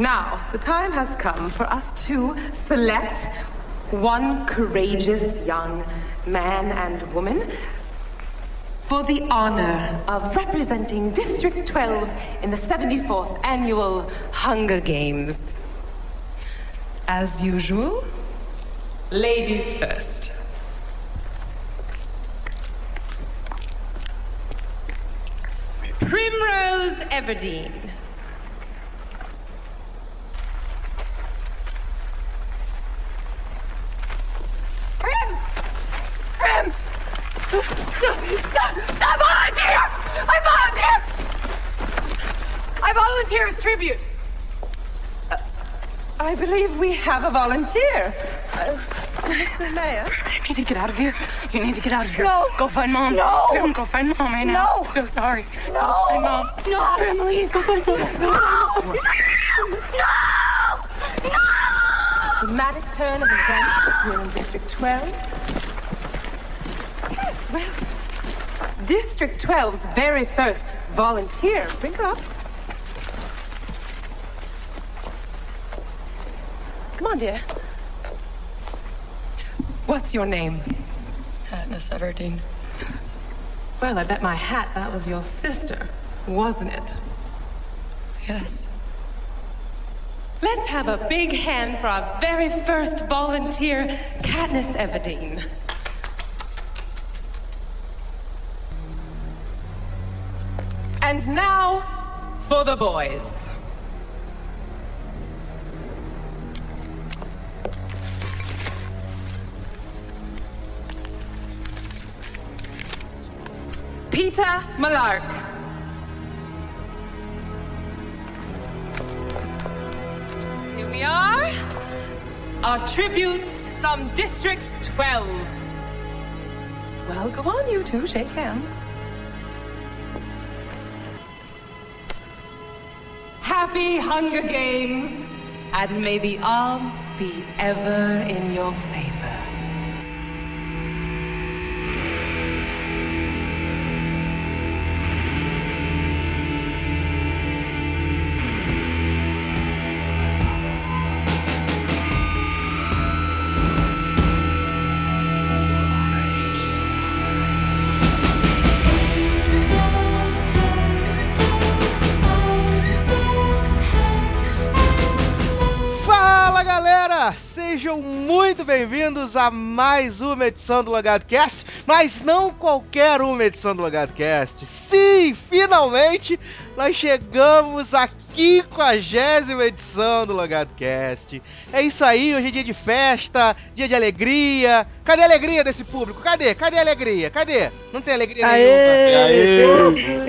Now, the time has come for us to select one courageous young man and woman for the honor of representing District 12 in the 74th Annual Hunger Games. As usual, ladies first. Primrose Everdeen. Prim! Prim! I volunteer! I volunteer! Volunteer as tribute. Uh, I believe we have a volunteer. Uh, Mr. Mayor? You need to get out of here. You need to get out of here. No. Go find mom. No. Prim, go find mom right now. No. I'm so sorry. No. Go find mom. No. Emily, go find mom. No! No! Dramatic turn of events here in District 12. Yes, well, District 12's very first volunteer. Bring her up. Come on, dear. What's your name? Katniss Everdeen. Well, I bet my hat that was your sister, wasn't it? Yes. Let's have a big hand for our very first volunteer, Katniss Everdeen. And now for the boys. Peter Malark. Here we are. Our tributes from District 12. Well, go on, you two. Shake hands. Happy Hunger Games, and may the odds be ever in your favor. Bem-vindos a mais uma edição do Logado Cast, mas não qualquer uma edição do Logado Cast. Sim, finalmente nós chegamos à 50 edição do Logado Cast. É isso aí, hoje é dia de festa, dia de alegria. Cadê a alegria desse público? Cadê? Cadê a alegria? Cadê? Não tem alegria nenhuma. Tarará,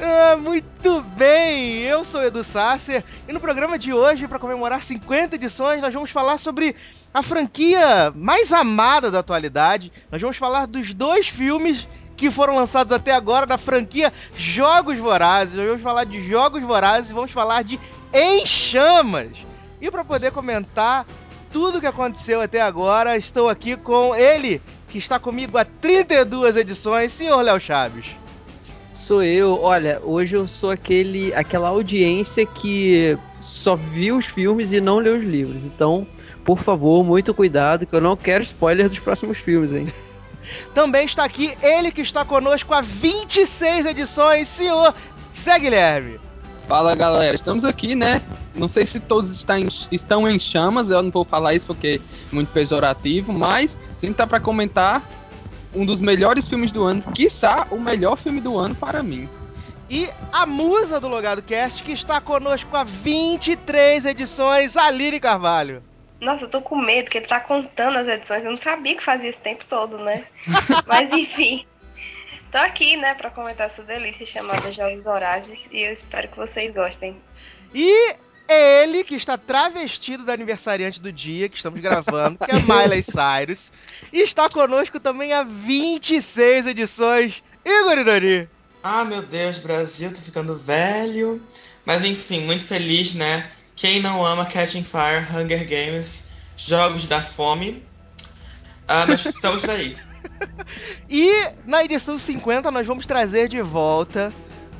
Ah, muito bem, eu sou Edu Sasser e no programa de hoje, para comemorar 50 edições, nós vamos falar sobre a franquia mais amada da atualidade. Nós vamos falar dos dois filmes que foram lançados até agora da franquia Jogos Vorazes. Nós vamos falar de Jogos Vorazes vamos falar de Em Chamas. E para poder comentar tudo o que aconteceu até agora, estou aqui com ele, que está comigo há 32 edições, senhor Léo Chaves. Sou eu. Olha, hoje eu sou aquele, aquela audiência que só viu os filmes e não leu os livros. Então, por favor, muito cuidado, que eu não quero spoiler dos próximos filmes, hein? Também está aqui ele que está conosco há 26 edições, senhor Zé Guilherme. Fala galera, estamos aqui, né? Não sei se todos estão em, estão em chamas, eu não vou falar isso porque é muito pejorativo, mas a gente tá para comentar um dos melhores filmes do ano, quiçá o melhor filme do ano para mim. E a musa do Logado Cast que está conosco há 23 edições, Aline Carvalho. Nossa, eu tô com medo, que ele tá contando as edições. Eu não sabia que fazia esse tempo todo, né? Mas enfim. Tô aqui, né, pra comentar essa delícia chamada Jogos Horários e eu espero que vocês gostem. E é ele que está travestido da aniversariante do dia que estamos gravando, que é Miley Cyrus. E está conosco também há 26 edições, Igor Idori. Ah, meu Deus, Brasil, tô ficando velho. Mas enfim, muito feliz, né? Quem não ama Catching Fire, Hunger Games, Jogos da Fome. Ah, mas estamos aí. E na edição 50 nós vamos trazer de volta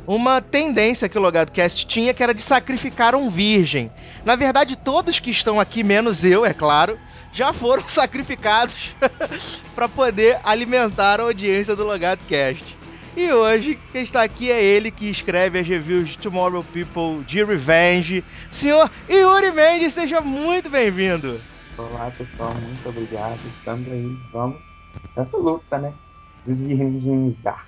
uma tendência que o Logado Cast tinha, que era de sacrificar um virgem. Na verdade, todos que estão aqui, menos eu, é claro, já foram sacrificados para poder alimentar a audiência do Logado Cast. E hoje, quem está aqui é ele que escreve as reviews de Tomorrow People de Revenge. Senhor Yuri Mendes, seja muito bem-vindo. Olá, pessoal, muito obrigado. Estamos aí, vamos nessa luta, né? Desvirginizar.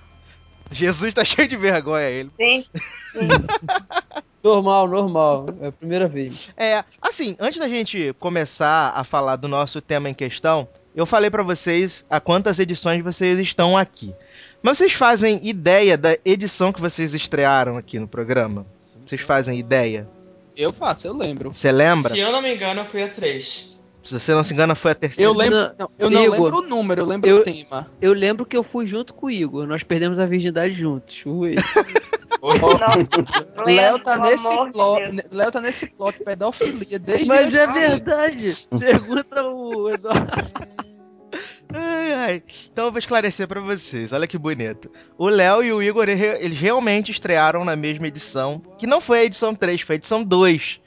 Jesus tá cheio de vergonha, ele. Sim, sim. Normal, normal. É a primeira vez. É, assim, antes da gente começar a falar do nosso tema em questão, eu falei pra vocês a quantas edições vocês estão aqui. Mas vocês fazem ideia da edição que vocês estrearam aqui no programa? Vocês fazem ideia? Eu faço, eu lembro. Você lembra? Se eu não me engano, eu fui a 3. Se você não se engana, foi a terceira. Eu lembro, Não, eu não Igor, lembro o número, eu lembro eu- o tema. Eu lembro que eu fui junto com o Igor. Nós perdemos a virgindade juntos. Ui. Não, Léo tá nesse de. Léo tá nesse plot de pedofilia desde Mas é verdade. Pergunta o Eduardo. Ai, ai. Então eu vou esclarecer pra vocês. Olha que bonito. O Léo e o Igor, ele- eles realmente estrearam na mesma edição, que não foi a edição 3, foi a edição 2.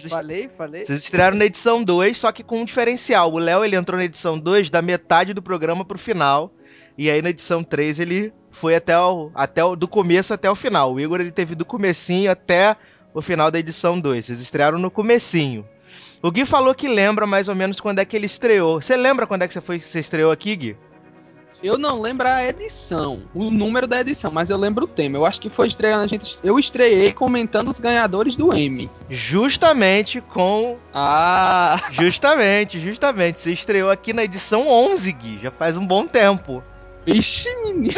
Vocês Falei, falei. Vocês estrearam na edição 2, só que com um diferencial. O Léo ele entrou na edição 2 da metade do programa pro final. E aí na edição 3 ele foi até o, até o do começo até o final. O Igor ele teve do comecinho até o final da edição 2. Vocês estrearam no comecinho. O Gui falou que lembra mais ou menos quando é que ele estreou. Você lembra quando é que você foi você estreou aqui, Gui? Eu não lembro a edição, o número da edição, mas eu lembro o tema. Eu acho que foi estreando a gente. Eu estreiei comentando os ganhadores do M. Justamente com Ah, justamente, justamente. Você estreou aqui na edição 11, Gui, já faz um bom tempo. vixe, menino.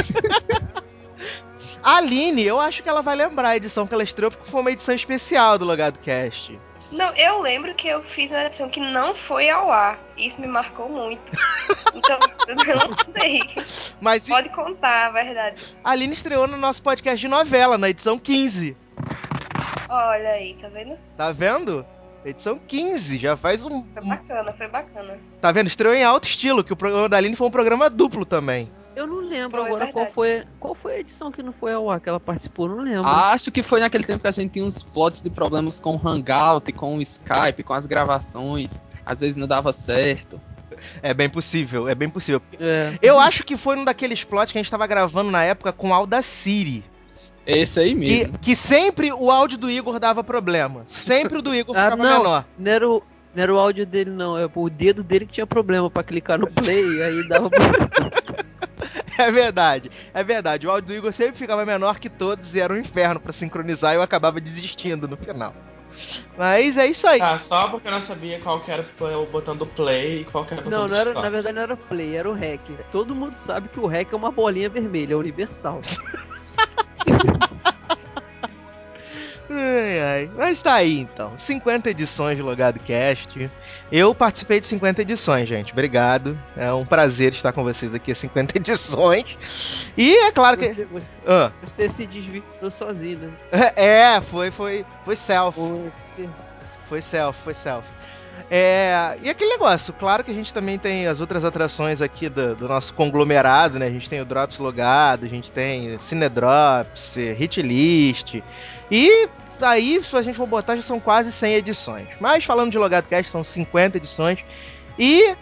A Aline, eu acho que ela vai lembrar a edição que ela estreou, porque foi uma edição especial do Logado Cast. Não, eu lembro que eu fiz uma edição que não foi ao ar. Isso me marcou muito. Então, eu não sei. Mas Pode contar, a verdade. a Aline estreou no nosso podcast de novela, na edição 15. Olha aí, tá vendo? Tá vendo? Edição 15, já faz um. Foi bacana, foi bacana. Tá vendo? Estreou em alto estilo, que o programa da Aline foi um programa duplo também. Eu não lembro Foi, agora qual verdade. foi, qual foi a edição que não foi ao ar que ela participou. Não lembro. Acho que foi naquele tempo que a gente tinha uns plots de problemas com o Hangout, com o Skype, com as gravações. Às vezes não dava certo. É bem possível, é bem possível. É. Eu acho que foi um daqueles plots que a gente tava gravando na época com o Audacity. Esse aí Que, mesmo. que sempre o áudio do Igor dava problema. Sempre o do Igor Ah, ficava não. menor. Não era, o, não era o áudio dele, não. É o dedo dele que tinha problema pra clicar no play, aí dava problema. É verdade, é verdade. O áudio do Igor sempre ficava menor que todos e era um inferno pra sincronizar e eu acabava desistindo no final. Mas é isso aí. Tá, só porque eu não sabia qual que era o botão do play e qual que era o botão Não, do não era, stop. na verdade não era play, era o hack. Todo mundo sabe que o hack é uma bolinha vermelha, é universal. Ai, ai. Mas tá aí então. 50 edições de Logado Cast. Eu participei de 50 edições, gente. Obrigado. É um prazer estar com vocês aqui, 50 edições. E é claro que. Você, você, Ah, você se desvirou sozinho, né? é, foi, foi, foi self. Você- Foi self, foi self. É, e aquele negócio, claro que a gente também tem as outras atrações aqui do, do nosso conglomerado, né? A gente tem o Drops logado, a gente tem Cinedrops, Hit List. E aí, se a gente for botar, já são quase 100 edições. Mas falando de Logado Cast, são 50 edições. E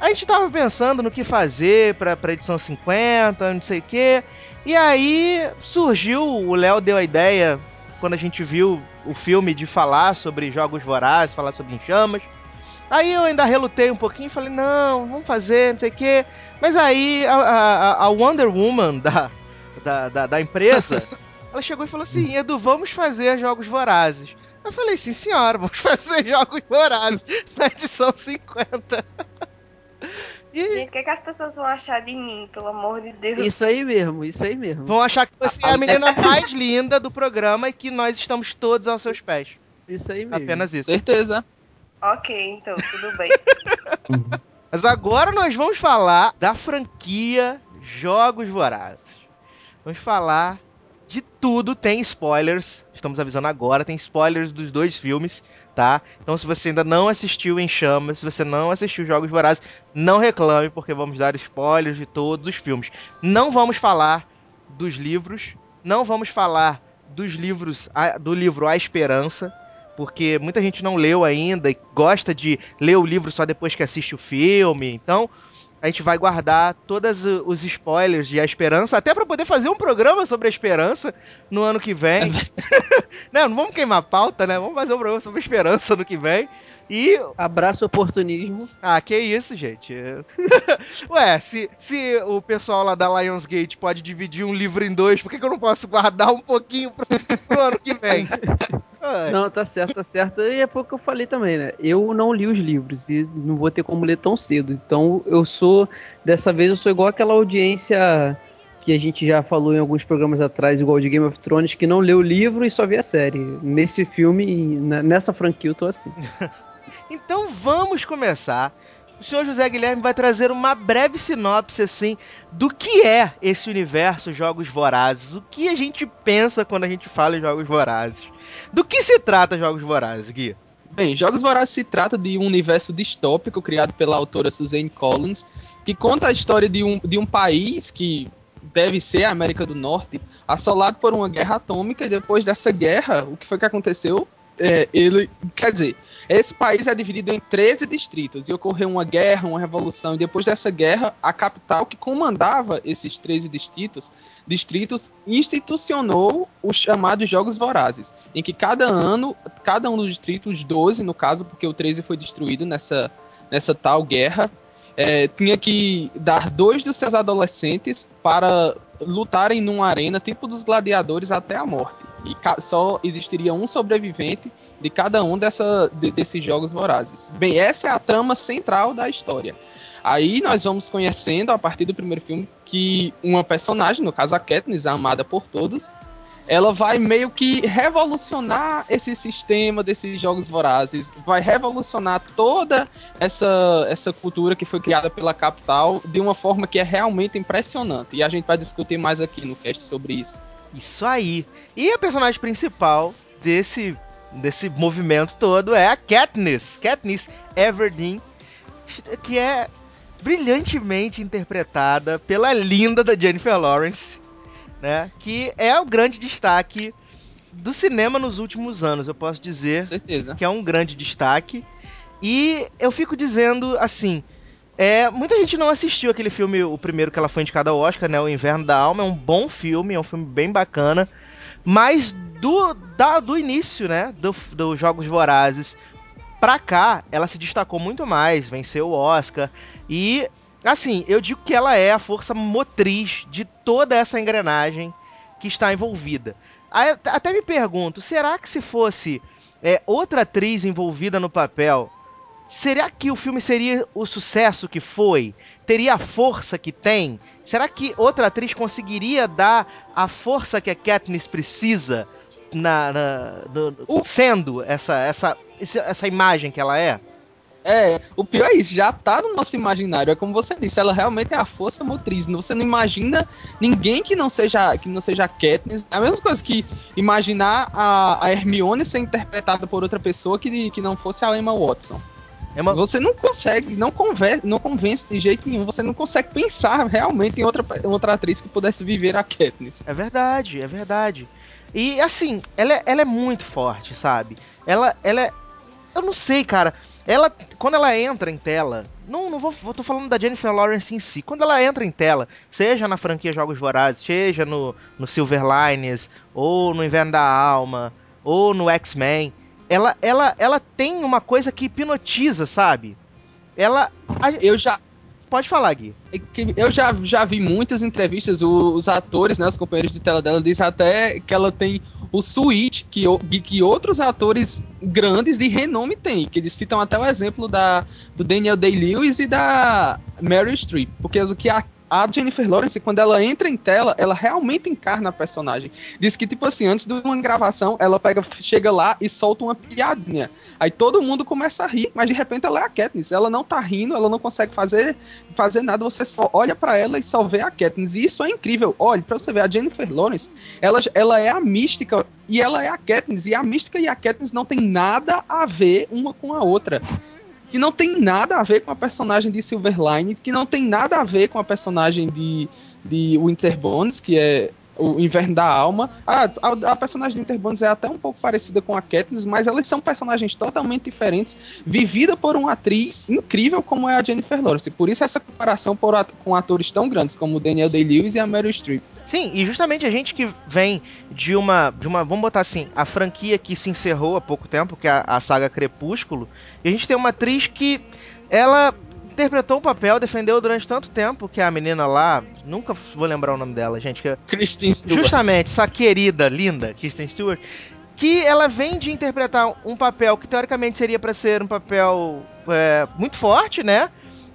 a gente tava pensando no que fazer pra, pra edição 50, não sei o quê. E aí surgiu, o Léo deu a ideia, quando a gente viu o filme, de falar sobre jogos vorazes, falar sobre enchamas. Aí eu ainda relutei um pouquinho e falei, não, vamos fazer, não sei o quê. Mas aí a, a- a Wonder Woman da, da, da, da empresa, ela chegou e falou assim, Edu, vamos fazer jogos vorazes. Eu falei, sim senhora, vamos fazer jogos vorazes na edição 50. E Gente, o que, que as pessoas vão achar de mim, pelo amor de Deus? Isso aí mesmo, isso aí mesmo. vão achar que você é a menina mais linda do programa e que nós estamos todos aos seus pés. Isso aí mesmo. Apenas isso. Certeza. Ok, então, tudo bem. Mas agora nós vamos falar da franquia Jogos Vorazes. Vamos falar de tudo, tem spoilers. Estamos avisando agora, tem spoilers dos dois filmes, tá? Então se você ainda não assistiu em Chamas, se você não assistiu Jogos Vorazes, não reclame, porque vamos dar spoilers de todos os filmes. Não vamos falar dos livros, não vamos falar dos livros, do livro A Esperança, porque muita gente não leu ainda e gosta de ler o livro só depois que assiste o filme. Então, a gente vai guardar todos os spoilers de A Esperança, até para poder fazer um programa sobre a Esperança no ano que vem. não, não vamos queimar a pauta, né? Vamos fazer um programa sobre a Esperança no que vem. E Abraço oportunismo. ah, que isso, gente. Ué, se, se o pessoal lá da Lionsgate pode dividir um livro em dois, por que, que eu não posso guardar um pouquinho pro, pro ano que vem? Não, tá certo, tá certo. E é pouco que eu falei também, né? Eu não li os livros e não vou ter como ler tão cedo. Então eu sou, dessa vez, eu sou igual aquela audiência que a gente já falou em alguns programas atrás, igual de Game of Thrones, que não leu o livro e só vê a série. Nesse filme, nessa franquia, eu tô assim. Então vamos começar. O senhor José Guilherme vai trazer uma breve sinopse, assim, do que é esse universo Jogos Vorazes. O que a gente pensa quando a gente fala em Jogos Vorazes. Do que se trata Jogos Vorazes, Gui? Bem, Jogos Vorazes se trata de um universo distópico criado pela autora Suzanne Collins, que conta a história de um, de um país que deve ser a América do Norte, assolado por uma guerra atômica, e depois dessa guerra, o que foi que aconteceu? É, ele, quer dizer, esse país é dividido em 13 distritos, e ocorreu uma guerra, uma revolução, e depois dessa guerra, a capital que comandava esses 13 distritos, distritos institucionou os chamados Jogos Vorazes, em que cada ano, cada um dos distritos, 12 no caso, porque o 13 foi destruído nessa, nessa tal guerra, é, tinha que dar dois dos seus adolescentes para lutarem numa arena tipo dos gladiadores até a morte. E só existiria um sobrevivente de cada um dessa, de- desses jogos vorazes. Bem, essa é a trama central da história. Aí nós vamos conhecendo, a partir do primeiro filme, que uma personagem, no caso a Katniss, amada por todos, ela vai meio que revolucionar esse sistema desses jogos vorazes, vai revolucionar toda essa, essa cultura que foi criada pela capital de uma forma que é realmente impressionante. E a gente vai discutir mais aqui no cast sobre isso. Isso aí. E a personagem principal desse, desse movimento todo é a Katniss. Katniss Everdeen, que é brilhantemente interpretada pela linda da Jennifer Lawrence, né? Que é o grande destaque do cinema nos últimos anos, eu posso dizer certeza. que é um grande destaque. E eu fico dizendo assim. É, muita gente não assistiu aquele filme, o primeiro que ela foi indicada ao Oscar, né? O Inverno da Alma. É um bom filme, é um filme bem bacana. Mas do, da- do início, né? Do- Dos Jogos Vorazes pra cá, ela se destacou muito mais, venceu o Oscar. E, assim, eu digo que ela é a força motriz de toda essa engrenagem que está envolvida. Até me pergunto, será que se fosse é, outra atriz envolvida no papel, será que o filme seria o sucesso que foi? Teria a força que tem? Será que outra atriz conseguiria dar a força que a Katniss precisa na, na- no- O- sendo essa, essa, essa imagem que ela é? É, o pior é isso, já tá no nosso imaginário. É como você disse, ela realmente é a força motriz. Você não imagina ninguém que não seja que não seja a Katniss. É a mesma coisa que imaginar a, a Hermione ser interpretada por outra pessoa que, que não fosse a Emma Watson. Você não consegue, não convence, não convence de jeito nenhum. Você não consegue pensar realmente em outra, outra atriz que pudesse viver a Katniss. É verdade, é verdade. E assim, ela é, ela é muito forte, sabe? Ela, ela é. Eu não sei, cara. Ela, quando ela entra em tela, não, não vou, vou- tô falando da Jennifer Lawrence em si. Quando ela entra em tela, seja na franquia Jogos Vorazes, seja no, no Silver Linings, ou no Inverno da Alma, ou no X-Men, ela, ela, ela tem uma coisa que hipnotiza, sabe? Ela. a- Eu já, pode falar, Gui. É eu já, já vi muitas entrevistas, os atores, né, os companheiros de tela dela, dizem até que ela tem o switch que, que, outros atores grandes de renome têm. Que eles citam até o exemplo da, do Daniel Day-Lewis e da Meryl Streep. Porque o que a, a Jennifer Lawrence, quando ela entra em tela, ela realmente encarna a personagem. Diz que, tipo assim, antes de uma gravação, ela pega, chega lá e solta uma piadinha. Aí todo mundo começa a rir, mas de repente ela é a Katniss. Ela não tá rindo, ela não consegue fazer fazer nada, você só olha pra ela e só vê a Katniss. E isso é incrível. Olha, pra você ver, a Jennifer Lawrence, ela, ela é a mística e ela é a Katniss. E a mística e a Katniss não tem nada a ver uma com a outra. Que não tem nada a ver com a personagem de Silverline, que não tem nada a ver com a personagem de, de Winter Bones, que é o Inverno da Alma. A, a, a personagem de Interbonds é até um pouco parecida com a Katniss, mas elas são personagens totalmente diferentes, vivida por uma atriz incrível como é a Jennifer Lawrence. Por isso essa comparação por, com atores tão grandes como Daniel Day-Lewis e a Meryl Streep. Sim, e justamente a gente que vem de uma, de uma, vamos botar assim, a franquia que se encerrou há pouco tempo, que é a, a saga Crepúsculo, e a gente tem uma atriz que ela interpretou o papel, defendeu durante tanto tempo que a menina lá, nunca vou lembrar o nome dela, gente, que é Kristen Stewart. justamente essa querida, linda Kristen Stewart, que ela vem de interpretar um papel que teoricamente seria para ser um papel é, muito forte, né?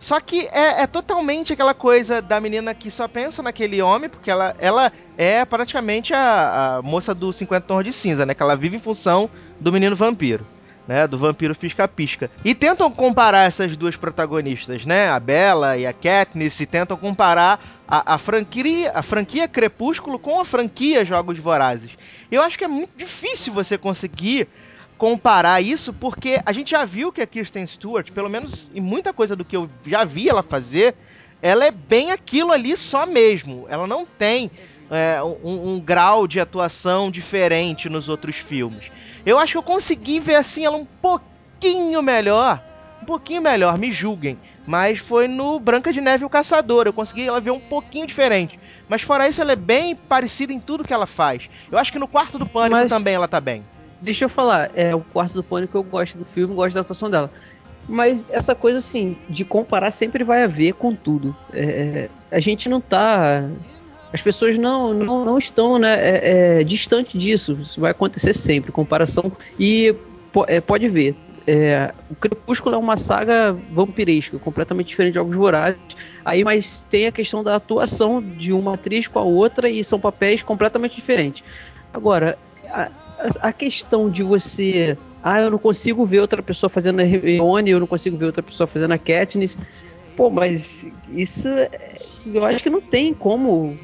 Só que é, é, totalmente aquela coisa da menina que só pensa naquele homem, porque ela, ela é praticamente a, a moça do 50 Tons de Cinza, né? Que ela vive em função do menino vampiro. Né, do vampiro pisca-pisca. E tentam comparar essas duas protagonistas, né? A Bella e a Katniss, e tentam comparar a, a, franquia, a franquia Crepúsculo com a franquia Jogos Vorazes. Eu acho que é muito difícil você conseguir comparar isso, porque a gente já viu que a Kirsten Stewart, pelo menos em muita coisa do que eu já vi ela fazer, ela é bem aquilo ali só mesmo. Ela não tem é, um, um, grau de atuação diferente nos outros filmes. Eu acho que eu consegui ver assim ela um pouquinho melhor. Um pouquinho melhor, me julguem. Mas foi no Branca de Neve e o Caçador. Eu consegui ela ver um pouquinho diferente. Mas fora isso, ela é bem parecida em tudo que ela faz. Eu acho que no quarto do pânico Mas... também ela tá bem deixa eu falar, é o quarto do pânico eu gosto do filme, gosto da atuação dela. Mas essa coisa assim, de comparar sempre vai haver com tudo. É, a gente não tá. As pessoas não, não, não estão né, é, é, distante disso. Isso vai acontecer sempre, comparação. E é, pode ver. É, o Crepúsculo é uma saga vampiresca, completamente diferente de Jogos Vorazes. Aí, mas tem a questão da atuação de uma atriz com a outra e são papéis completamente diferentes. Agora, a questão de você. Ah, eu não consigo ver outra pessoa fazendo a Hermione, eu não consigo ver outra pessoa fazendo a Katniss. Pô, mas isso. Eu acho que não tem como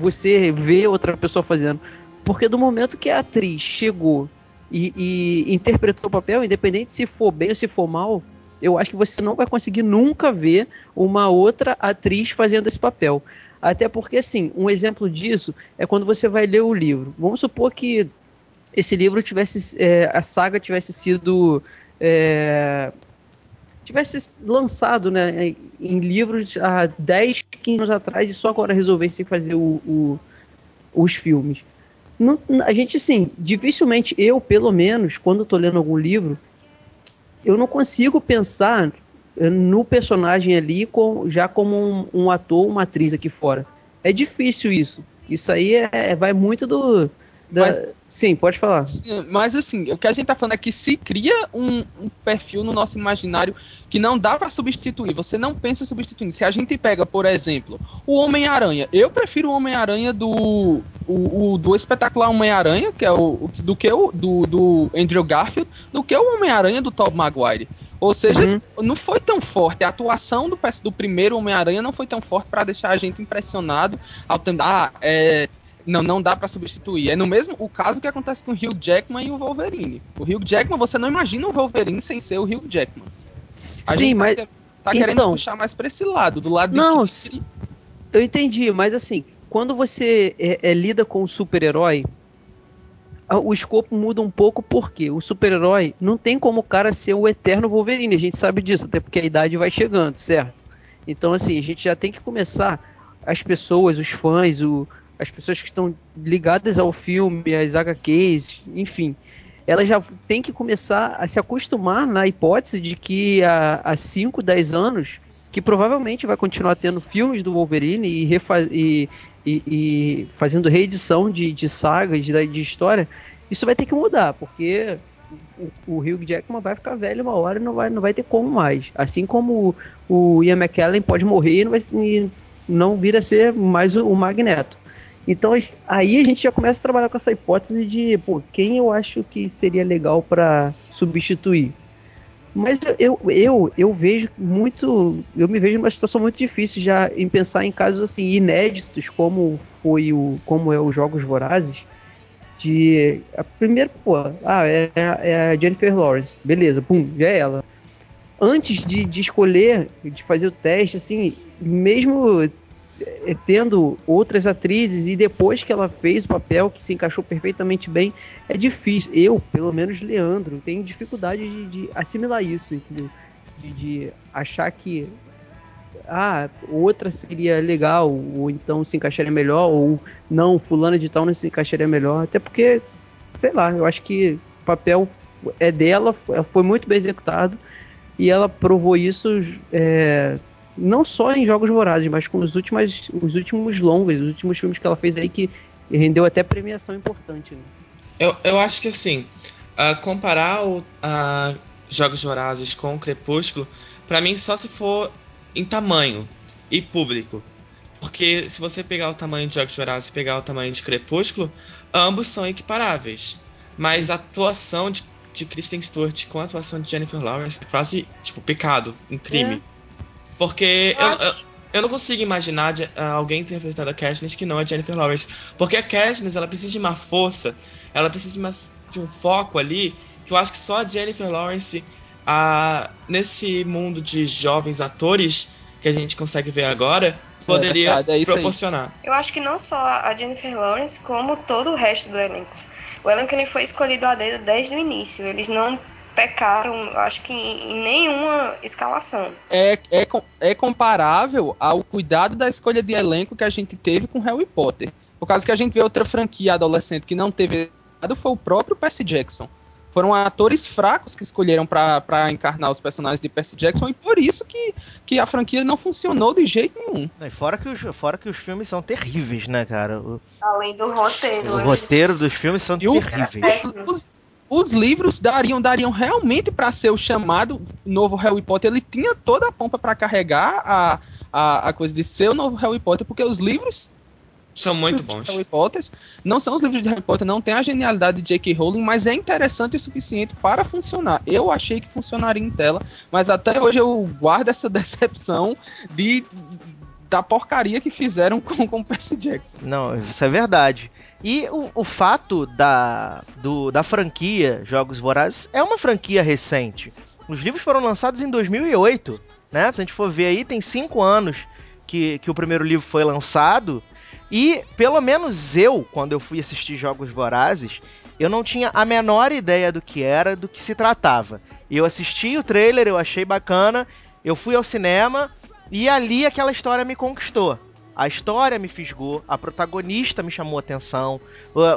você ver outra pessoa fazendo. Porque do momento que a atriz chegou e, e interpretou o papel, independente se for bem ou se for mal, eu acho que você não vai conseguir nunca ver uma outra atriz fazendo esse papel. Até porque, assim, um exemplo disso é quando você vai ler o livro. Vamos supor que esse livro tivesse. É, a saga tivesse sido. É, tivesse lançado né, em livros há 10, 15 anos atrás e só agora resolvesse fazer o, o, os filmes. Não, a gente, sim, dificilmente eu, pelo menos, quando estou lendo algum livro, eu não consigo pensar no personagem ali com, já como um, um ator, uma atriz aqui fora. É difícil isso. Isso aí é, vai muito do. Mas Sim, pode falar. Mas assim, o que a gente tá falando é que se cria um, um perfil no nosso imaginário que não dá para substituir. Você não pensa substituindo. Se a gente pega, por exemplo, o Homem-Aranha, eu prefiro o Homem-Aranha do o, o, do espetacular Homem-Aranha, que é o do que o do, do Andrew Garfield, do que o Homem-Aranha do Tobey Maguire. Ou seja, uhum. não foi tão forte. A atuação do, do primeiro Homem-Aranha não foi tão forte para deixar a gente impressionado ao tentar. Ah, é, não, não dá para substituir. É no mesmo o caso que acontece com o Hugh Jackman e o Wolverine. O Hugh Jackman, você não imagina o Wolverine sem ser o Hugh Jackman. A Sim, mas tá, tá querendo então, puxar mais para esse lado, do lado Não, que... eu entendi, mas assim, quando você é, é, lida com o super-herói, o escopo muda um pouco porque o super-herói não tem como o cara ser o eterno Wolverine, a gente sabe disso, até porque a idade vai chegando, certo? Então assim, a gente já tem que começar as pessoas, os fãs, o, as pessoas que estão ligadas ao filme, às HQs, enfim, elas já têm que começar a se acostumar na hipótese de que há 5, 10 anos, que provavelmente vai continuar tendo filmes do Wolverine e, refaz e, e, e fazendo reedição de, de sagas, de, de história, isso vai ter que mudar, porque o, o Hugh Jackman vai ficar velho uma hora e não vai, não vai ter como mais. Assim como o, o Ian McKellen pode morrer e não, vai, e não vir a ser mais o, o Magneto. Então aí a gente já começa a trabalhar com essa hipótese de pô, quem eu acho que seria legal para substituir. Mas eu, eu, eu vejo muito. Eu me vejo numa situação muito difícil já em pensar em casos assim inéditos, como foi o. como é os Jogos Vorazes. De. A primeira, pô, ah, é, é a Jennifer Lawrence. Beleza, pum, já é ela. Antes de, de escolher, de fazer o teste, assim, mesmo tendo outras atrizes e depois que ela fez o papel que se encaixou perfeitamente bem, é difícil. Eu, pelo menos Leandro, tenho dificuldade de, de assimilar isso? De, de, achar que ah, outra seria legal, ou então se encaixaria melhor, ou não, fulano de tal não se encaixaria melhor. Até porque, sei lá, eu acho que o papel é dela, foi muito bem executado, e ela provou isso é, não só em Jogos Vorazes, mas com os últimos, os últimos longos, os últimos filmes que ela fez aí que rendeu até premiação importante. Né? Eu, eu acho que assim, uh, comparar o, uh, Jogos Vorazes com o Crepúsculo, para mim só se for em tamanho e público. Porque se você pegar o tamanho de Jogos Vorazes e pegar o tamanho de Crepúsculo, ambos são equiparáveis. Mas a atuação de, de Kristen Stewart com a atuação de Jennifer Lawrence é quase, tipo, pecado, um crime. É. Porque eu, eu, eu, não consigo imaginar de, uh, alguém interpretando a Katniss que não é Jennifer Lawrence. Porque a Katniss, ela precisa de uma força, ela precisa de, uma, de um foco ali, que eu acho que só a Jennifer Lawrence, uh, nesse mundo de jovens atores que a gente consegue ver agora, poderia é, é proporcionar. Eu acho que não só a Jennifer Lawrence, como todo o resto do elenco. O elenco ele foi escolhido a dedo desde o início. Eles não pecaram, acho que em nenhuma escalação. É, é, é comparável ao cuidado da escolha de elenco que a gente teve com Harry Potter. Por causa que a gente vê outra franquia adolescente que não teve foi o próprio Percy Jackson. Foram atores fracos que escolheram para encarnar os personagens de Percy Jackson e por isso que, que a franquia não funcionou de jeito nenhum. E fora que, os, fora que os filmes são terríveis, né, cara? O, Além do roteiro. O roteiro dos filmes são e terríveis. Os, os livros dariam dariam realmente para ser o chamado novo Harry Potter. Ele tinha toda a pompa para carregar a, a, a coisa de ser o novo Harry Potter, porque os livros são muito bons. Harry Potter não são os livros de Harry Potter, não tem a genialidade de J.K. Rowling, mas é interessante o suficiente para funcionar. Eu achei que funcionaria em tela, mas até hoje eu guardo essa decepção de da porcaria que fizeram com, com o Percy Jackson. Não, isso é verdade. E o, o fato da, do, da franquia Jogos Vorazes é uma franquia recente. Os livros foram lançados em 2008, né? Se a gente for ver aí, tem cinco anos que, que o primeiro livro foi lançado. E, pelo menos eu, quando eu fui assistir Jogos Vorazes, eu não tinha a menor ideia do que era, do que se tratava. Eu assisti o trailer, eu achei bacana, eu fui ao cinema e ali aquela história me conquistou. A história me fisgou, a protagonista me chamou atenção,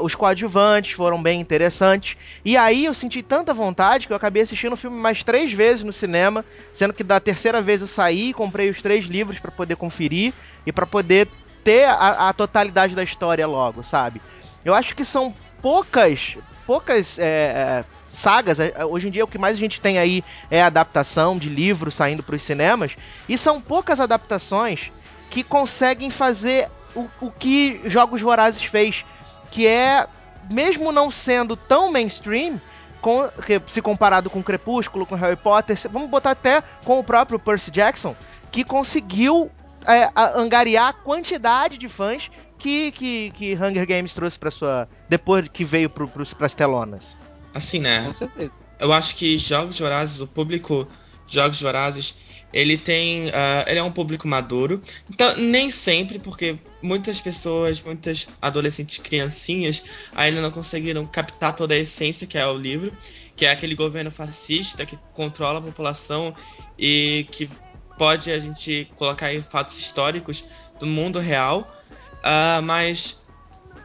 os coadjuvantes foram bem interessantes. E aí eu senti tanta vontade que eu acabei assistindo o filme mais três vezes no cinema, sendo que da terceira vez eu saí comprei os três livros para poder conferir e para poder ter a, a, totalidade da história logo, sabe? Eu acho que são poucas, poucas é, é sagas. É, hoje em dia o que mais a gente tem aí é adaptação de livros saindo para os cinemas. E são poucas adaptações que conseguem fazer o, o que Jogos Vorazes fez. Que é, mesmo não sendo tão mainstream, com, que, se comparado com Crepúsculo, com Harry Potter, vamos botar até com o próprio Percy Jackson, que conseguiu é, angariar a quantidade de fãs que, que, que Hunger Games trouxe para sua. depois que veio para as telonas. Assim, né? Com certeza. Eu acho que Jogos Vorazes, o público Jogos Vorazes, ele tem. Uh, ele é um público maduro. Então, nem sempre, porque muitas pessoas, muitas adolescentes criancinhas, ainda não conseguiram captar toda a essência que é o livro, que é aquele governo fascista que controla a população e que pode a gente colocar aí fatos históricos do mundo real. Uh, mas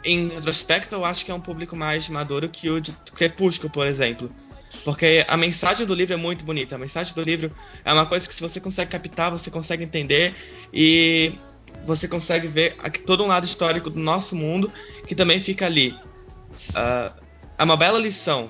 em retrospecto, eu acho que é um público mais maduro que o de Crepúsculo, por exemplo. Porque a mensagem do livro é muito bonita. A mensagem do livro é uma coisa que se você consegue captar, você consegue entender e você consegue ver todo um lado histórico do nosso mundo que também fica ali. Uh, é uma bela lição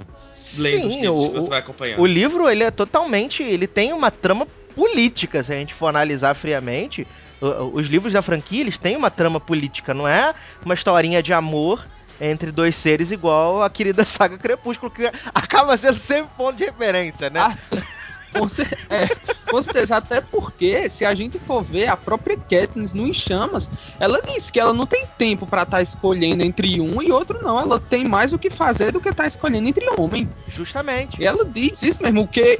lendo Sim, os o, que você vai acompanhando. O livro, ele é totalmente... Ele tem uma trama política, se a gente for analisar friamente os livros da franquia, eles têm uma trama política, não é uma historinha de amor entre dois seres igual a querida saga Crepúsculo, que acaba sendo sempre ponto de referência, né? Ah, com, é, com, certeza, até porque, se a gente for ver, a própria Katniss no Enchamas, ela diz que ela não tem tempo para estar tá escolhendo entre um e outro, não. Ela tem mais o que fazer do que estar tá escolhendo entre homem. Justamente. E ela diz isso mesmo, que.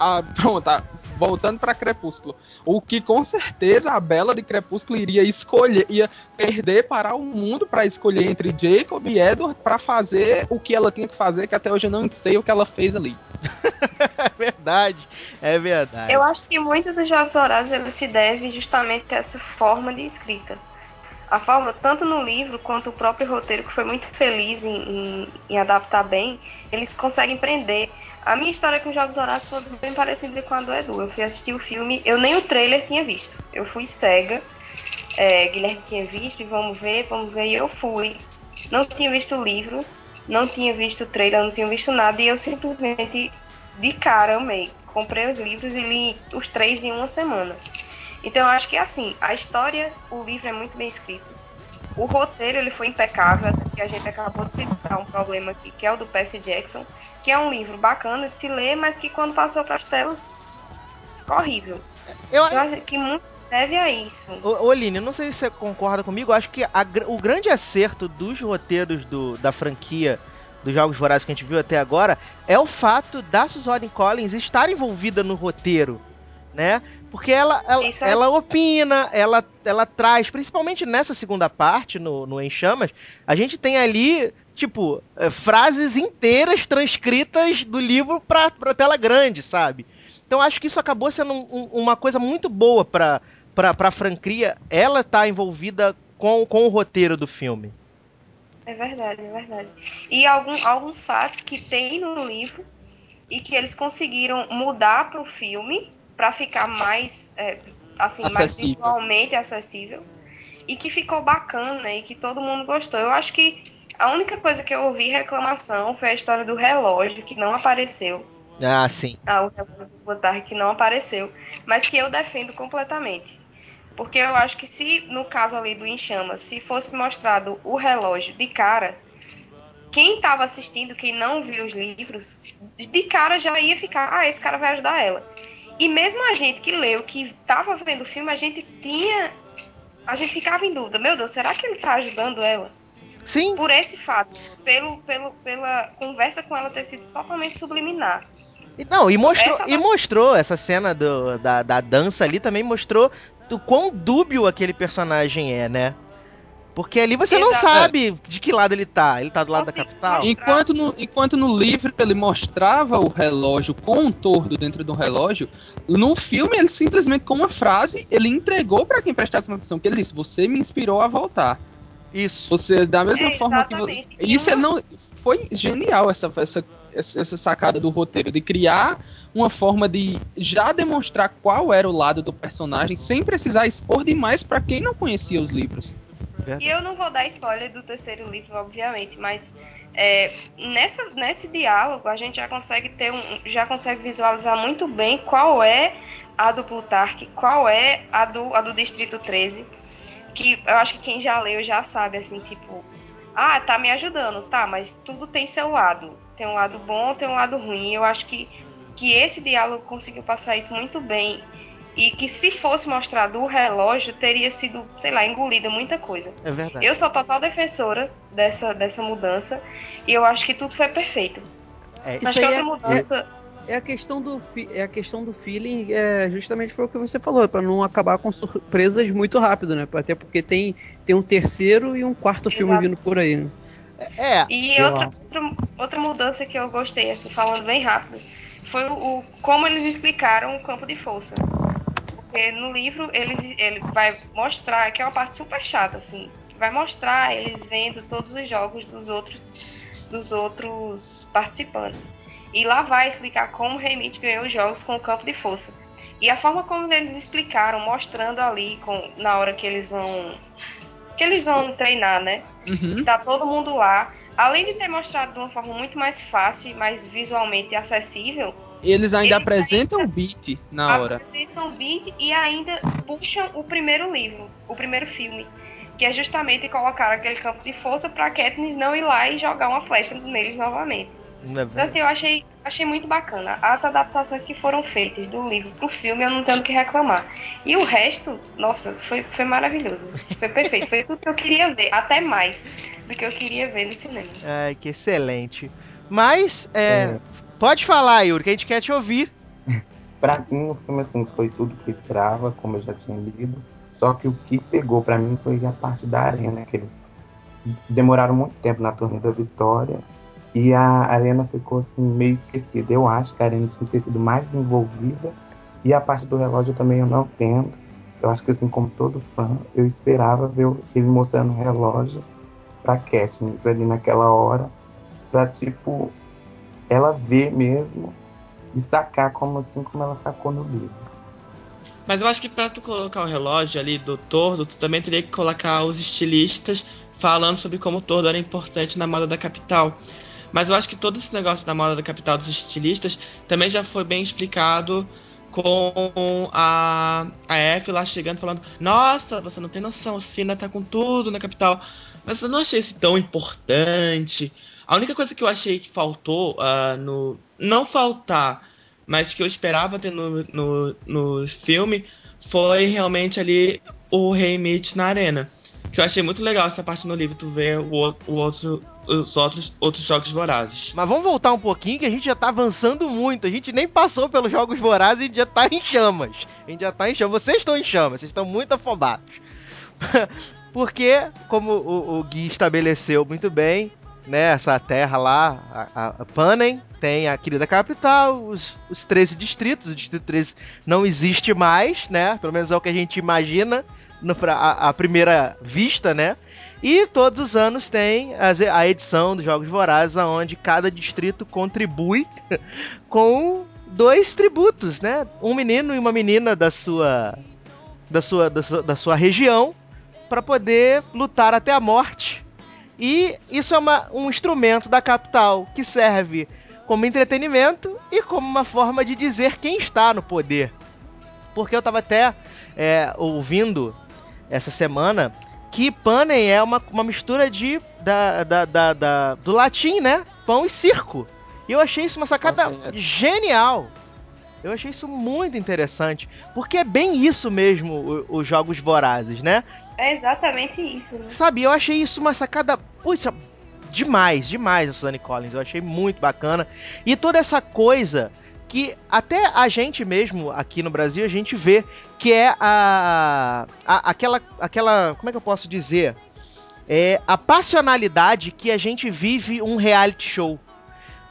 A, pronto, a, voltando pra Crepúsculo. O que com certeza a Bela de Crepúsculo iria escolher, ia perder para o mundo para escolher entre Jacob e Edward para fazer o que ela tinha que fazer, que até hoje eu não sei o que ela fez ali. É verdade, é verdade. Eu acho que muito dos Jogos Horários ele se deve justamente a essa forma de escrita. A forma, tanto no livro quanto o próprio roteiro, que foi muito feliz em, em, em adaptar bem, eles conseguem prender. A minha história com Jogos Horários foi bem parecida com a do Edu. Eu fui assistir o filme, eu nem o trailer tinha visto. Eu fui cega. É, Guilherme tinha visto e vamos ver, vamos ver, e eu fui. Não tinha visto o livro, não tinha visto o trailer, não tinha visto nada, e eu simplesmente, de cara, amei. Comprei os livros e li os três em uma semana. Então acho que assim, a história, o livro é muito bem escrito. O roteiro ele foi impecável, até que a gente acabou de citar um problema aqui, que é o do Percy Jackson, que é um livro bacana de se ler, mas que quando passou para as telas ficou horrível. Eu, Eu acho que muito deve a isso. Ô, eu não sei se você concorda comigo, eu acho que a o grande acerto dos roteiros do- da franquia dos Jogos Vorazes que a gente viu até agora é o fato da Suzanne Collins estar envolvida no roteiro, né? Porque ela, ela, é- ela opina, ela, ela traz, principalmente nessa segunda parte, no, no Em Chamas, a gente tem ali, tipo, eh, frases inteiras transcritas do livro pra, pra tela grande, sabe? Então acho que isso acabou sendo um- um- uma coisa muito boa pra, pra, pra franquia, ela tá envolvida com, com o roteiro do filme. É verdade, é verdade. E algum, alguns fatos que tem no livro e que eles conseguiram mudar para o filme para ficar mais, é, assim, mais Acessível. visualmente acessível e que ficou bacana e que todo mundo gostou. Eu acho que a única coisa que eu ouvi reclamação foi a história do relógio que não apareceu. Ah, sim. Ah, o relógio do Botar que não apareceu, mas que eu defendo completamente. Porque eu acho que se, no caso ali do Em Chamas, se fosse mostrado o relógio de cara, quem estava assistindo, quem não viu os livros, de cara já ia ficar, ah, esse cara vai ajudar ela. E mesmo a gente que leu, que estava vendo o filme, a gente tinha. A gente ficava em dúvida, meu Deus, será que ele está ajudando ela? Sim, Por esse fato, pelo, pelo, pela conversa com ela ter sido totalmente subliminar. E- Não, e mostrou, Essa e mostrou essa cena do, da, da dança ali também mostrou do quão dúbio aquele personagem é, né? Porque ali você não Exato. sabe de que lado ele tá. Ele tá do lado da Consegui capital? Enquanto no, enquanto no livro ele mostrava o relógio com um tordo dentro do relógio, no filme ele simplesmente com uma frase ele entregou pra quem prestasse atenção, que ele disse: "Você me inspirou a voltar". Isso. Você da mesma É, forma que exatamente. vo- isso ele não foi genial essa, essa essa essa sacada do roteiro de criar uma forma de já demonstrar qual era o lado do personagem sem precisar expor demais pra quem não conhecia os livros. E eu não vou dar spoiler do terceiro livro, obviamente, mas é, nessa, nesse diálogo a gente já consegue ter um, já consegue visualizar muito bem qual é a do Plutarque, qual é a do, a do Distrito 13. Que eu acho que quem já leu já sabe, assim, tipo, ah, tá me ajudando, tá, mas tudo tem seu lado. Tem um lado bom, tem um lado ruim. Eu acho que, que esse diálogo conseguiu passar isso muito bem. E que se fosse mostrado o relógio, teria sido, sei lá, engolida muita coisa. É verdade. Eu sou total defensora dessa, dessa mudança e eu acho que tudo foi perfeito. É, Isso acho que aí outra é- mudança. É a questão do é a questão do feeling, é justamente foi o que você falou, pra não acabar com surpresas muito rápido, né? Até porque tem, tem um terceiro e um quarto filme Exato. vindo por aí. Né? é, E Eu outra, outra, outra mudança que eu gostei, assim, falando bem rápido, foi o, o- como eles explicaram o campo de força. Porque no livro eles, ele vai mostrar, que é uma parte super chata, assim, vai mostrar eles vendo todos os jogos dos outros, dos outros participantes. E lá vai explicar como o Remit ganhou os jogos com o campo de força. E a forma como eles explicaram, mostrando ali com, na hora que eles vão. que eles vão treinar, né? Uhum. tá todo mundo lá. Além de ter mostrado de uma forma muito mais fácil e mais visualmente acessível, Eles ainda Eles apresentam o beat na hora. apresentam o beat e ainda puxam o primeiro livro, o primeiro filme, que é justamente colocar aquele campo de força para Katniss não ir lá e jogar uma flecha neles novamente. é Então assim, eu achei, achei muito bacana. As adaptações que foram feitas do livro pro filme, eu não tenho o que reclamar. E o resto, nossa, foi, foi maravilhoso. Foi perfeito. Foi tudo que eu queria ver, até mais do que eu queria ver no cinema. Ai, que excelente. Mas, é, É. pode falar, Yuri, que a gente quer te ouvir. pra mim o filme assim foi tudo que eu esperava, como eu já tinha lido. Só que o que pegou pra mim foi a parte da arena, que eles demoraram muito tempo na turnê da Vitória e a arena ficou assim meio esquecida. Eu acho que a arena tinha que ter sido mais envolvida e a parte do relógio também eu não entendo. Eu acho que assim como todo fã, eu esperava ver ele mostrando o relógio pra Katniss ali naquela hora, pra tipo ela ver mesmo e sacar como assim como ela sacou no livro. Mas eu acho que pra tu colocar o relógio ali do tordo, tu também teria que colocar os estilistas falando sobre como o tordo era importante na moda da capital. Mas eu acho que todo esse negócio da moda da capital dos estilistas também já foi bem explicado com a, a F lá chegando falando: Nossa, você não tem noção, o Sina tá com tudo na capital. Mas eu não achei isso tão importante. A única coisa que eu achei que faltou uh, no. Não faltar, mas que eu esperava ter no, no, no filme foi realmente ali o Rei Mitch na arena. Que eu achei muito legal essa parte no livro, tu vê o, o outro, os outros, outros jogos vorazes. Mas vamos voltar um pouquinho que a gente já tá avançando muito. A gente nem passou pelos jogos vorazes e a gente já tá em chamas. A gente já tá em chamas. Vocês estão em chamas, vocês estão muito afobados. Porque, como o, o Gui estabeleceu muito bem, né, essa terra lá, a, a Panem, tem a querida capital, os, os 13 distritos, o distrito 13 não existe mais, né, pelo menos é o que a gente imagina no, a, a primeira vista, né, e todos os anos tem a, edição dos Jogos Vorazes, onde cada distrito contribui com dois tributos, né, um menino e uma menina da sua, da sua, da sua, da sua região, para poder lutar até a morte e isso é uma, um instrumento da capital que serve como entretenimento e como uma forma de dizer quem está no poder. Porque eu estava até é, ouvindo essa semana que panem é uma, uma mistura de da, da, da, da, do latim, né? Pão e circo. E eu achei isso uma sacada genial. Eu achei isso muito interessante. Porque é bem isso mesmo, os jogos vorazes, né? É exatamente isso. Né? Sabe, eu achei isso uma sacada. Puxa, demais, demais a Suzanne Collins. Eu achei muito bacana. E toda essa coisa que até a gente mesmo aqui no Brasil a gente vê que é a, a aquela aquela como é que eu posso dizer é a passionalidade que a gente vive um reality show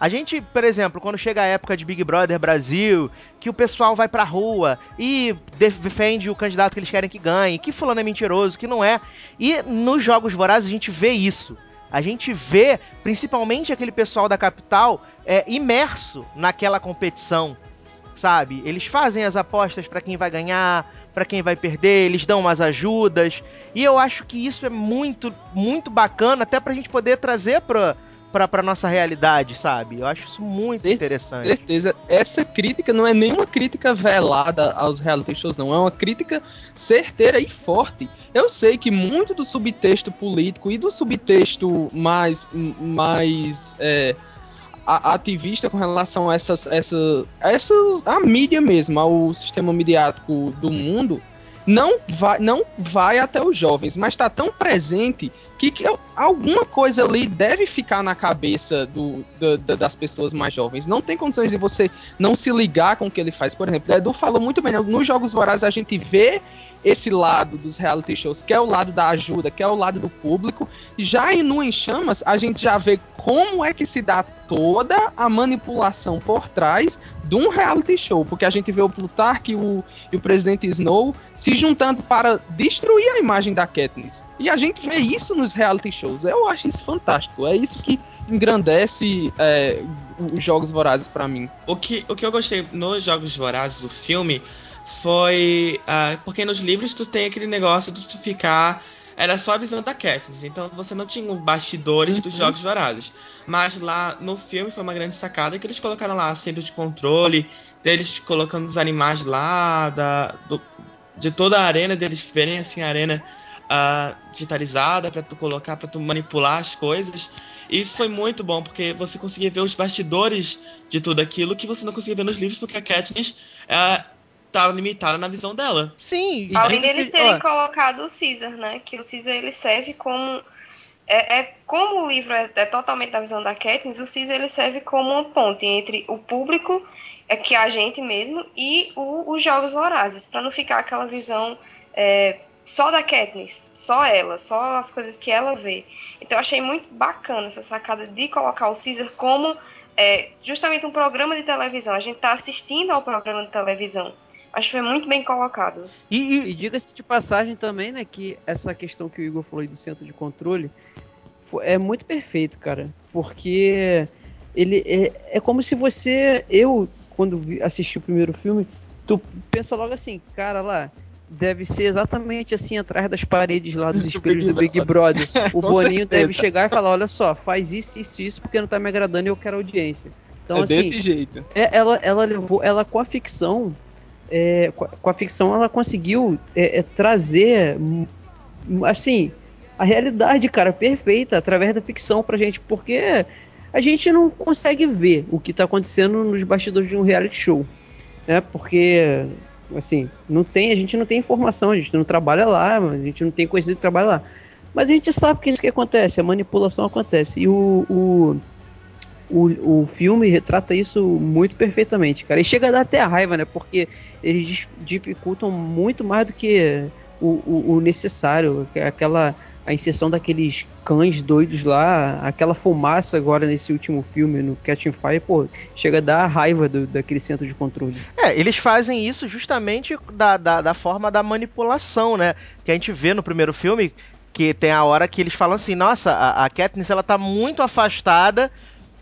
a gente, por exemplo, quando chega a época de Big Brother Brasil, que o pessoal vai pra rua e defende o candidato que eles querem que ganhe, que fulano é mentiroso, que não é. E nos Jogos Vorazes a gente vê isso. A gente vê, principalmente aquele pessoal da capital, é, imerso naquela competição, sabe? Eles fazem as apostas para quem vai ganhar, para quem vai perder, eles dão umas ajudas. E eu acho que isso é muito, muito bacana, até pra gente poder trazer pra, pra, pra nossa realidade, sabe? Eu acho isso muito Cer interessante. Certeza. Essa crítica não é nenhuma crítica velada aos reality shows, não. É uma crítica certeira e forte. Eu sei que muito do subtexto político e do subtexto mais. mais é, ativista com relação a essas, essas, essas. a mídia mesmo, ao sistema midiático do mundo não vai, não vai até os jovens, mas está tão presente que, que, alguma coisa ali deve ficar na cabeça do, do, das pessoas mais jovens. Não tem condições de você não se ligar com o que ele faz. Por exemplo, Edu falou muito bem, né? nos Jogos Vorazes a gente vê esse lado dos reality shows, que é o lado da ajuda, que é o lado do público. Já em No Em Chamas, a gente já vê como é que se dá toda a manipulação por trás de um reality show, porque a gente vê o Plutarch e o, e o presidente Snow se juntando para destruir a imagem da Katniss. E a gente vê isso nos reality shows. Eu acho isso fantástico. É isso que engrandece é, os Jogos Vorazes para mim. O que, o que eu gostei nos Jogos Vorazes do filme foi. Uh, porque nos livros tu tem aquele negócio de tu ficar. Era só a visão da Katniss, então você não tinha bastidores uhum. dos Jogos Vorazes. Mas lá no filme foi uma grande sacada que eles colocaram lá centro de controle, deles colocando os animais lá, da, do, de toda a arena, deles verem assim a arena uh, digitalizada para tu colocar, para tu manipular as coisas. E isso foi muito bom, porque você conseguia ver os bastidores de tudo aquilo que você não conseguia ver nos livros, porque a Katniss uh, tá limitada na visão dela. Sim. Além deles terem colocado o Caesar, né? Que o Caesar ele serve como é, é, como o livro é, é, totalmente da visão da Katniss, o Caesar ele serve como uma ponte entre o público é que a gente mesmo e o- os Jogos Vorazes, para não ficar aquela visão é, só da Katniss, só ela, só as coisas que ela vê. Então eu achei muito bacana essa sacada de colocar o Caesar como é, justamente um programa de televisão. A gente tá assistindo ao programa de televisão. Acho que foi muito bem colocado. E, e- E diga-se de passagem também, né, que essa questão que o Igor falou aí do centro de controle fo- é muito perfeito, cara. Porque ele é, é como se você. Eu, quando vi- assisti o primeiro filme, tu pensa logo assim, cara lá. Deve ser exatamente assim atrás das paredes lá dos Do espelhos do Big Brother. O Boninho certeza. deve chegar e falar: olha só, faz isso, isso, isso, porque não tá me agradando e eu quero audiência. Então, é assim, desse jeito. é, ela, ela levou, ela com a ficção, é, com, a, com a ficção ela conseguiu é, é, trazer, assim, a realidade, cara, perfeita através da ficção pra gente, porque a gente não consegue ver o que tá acontecendo nos bastidores de um reality show, né? Porque, assim, não tem, a gente não tem informação, a gente não trabalha lá, a gente não tem coisa de trabalho lá. Mas a gente sabe que isso que acontece, a manipulação acontece. E o, o, o, o filme retrata isso muito perfeitamente, cara. E chega a dar até raiva, né? Porque eles dificultam muito mais do que o, o, o necessário. é Aquela a inserção daqueles cães doidos lá, aquela fumaça agora nesse último filme, no Catching Fire, pô, chega a dar raiva do, daquele centro de controle. é, eles fazem isso justamente da, da, da forma da manipulação, né? Que a gente vê no primeiro filme, que tem a hora que eles falam assim, nossa, a, a Katniss ela tá muito afastada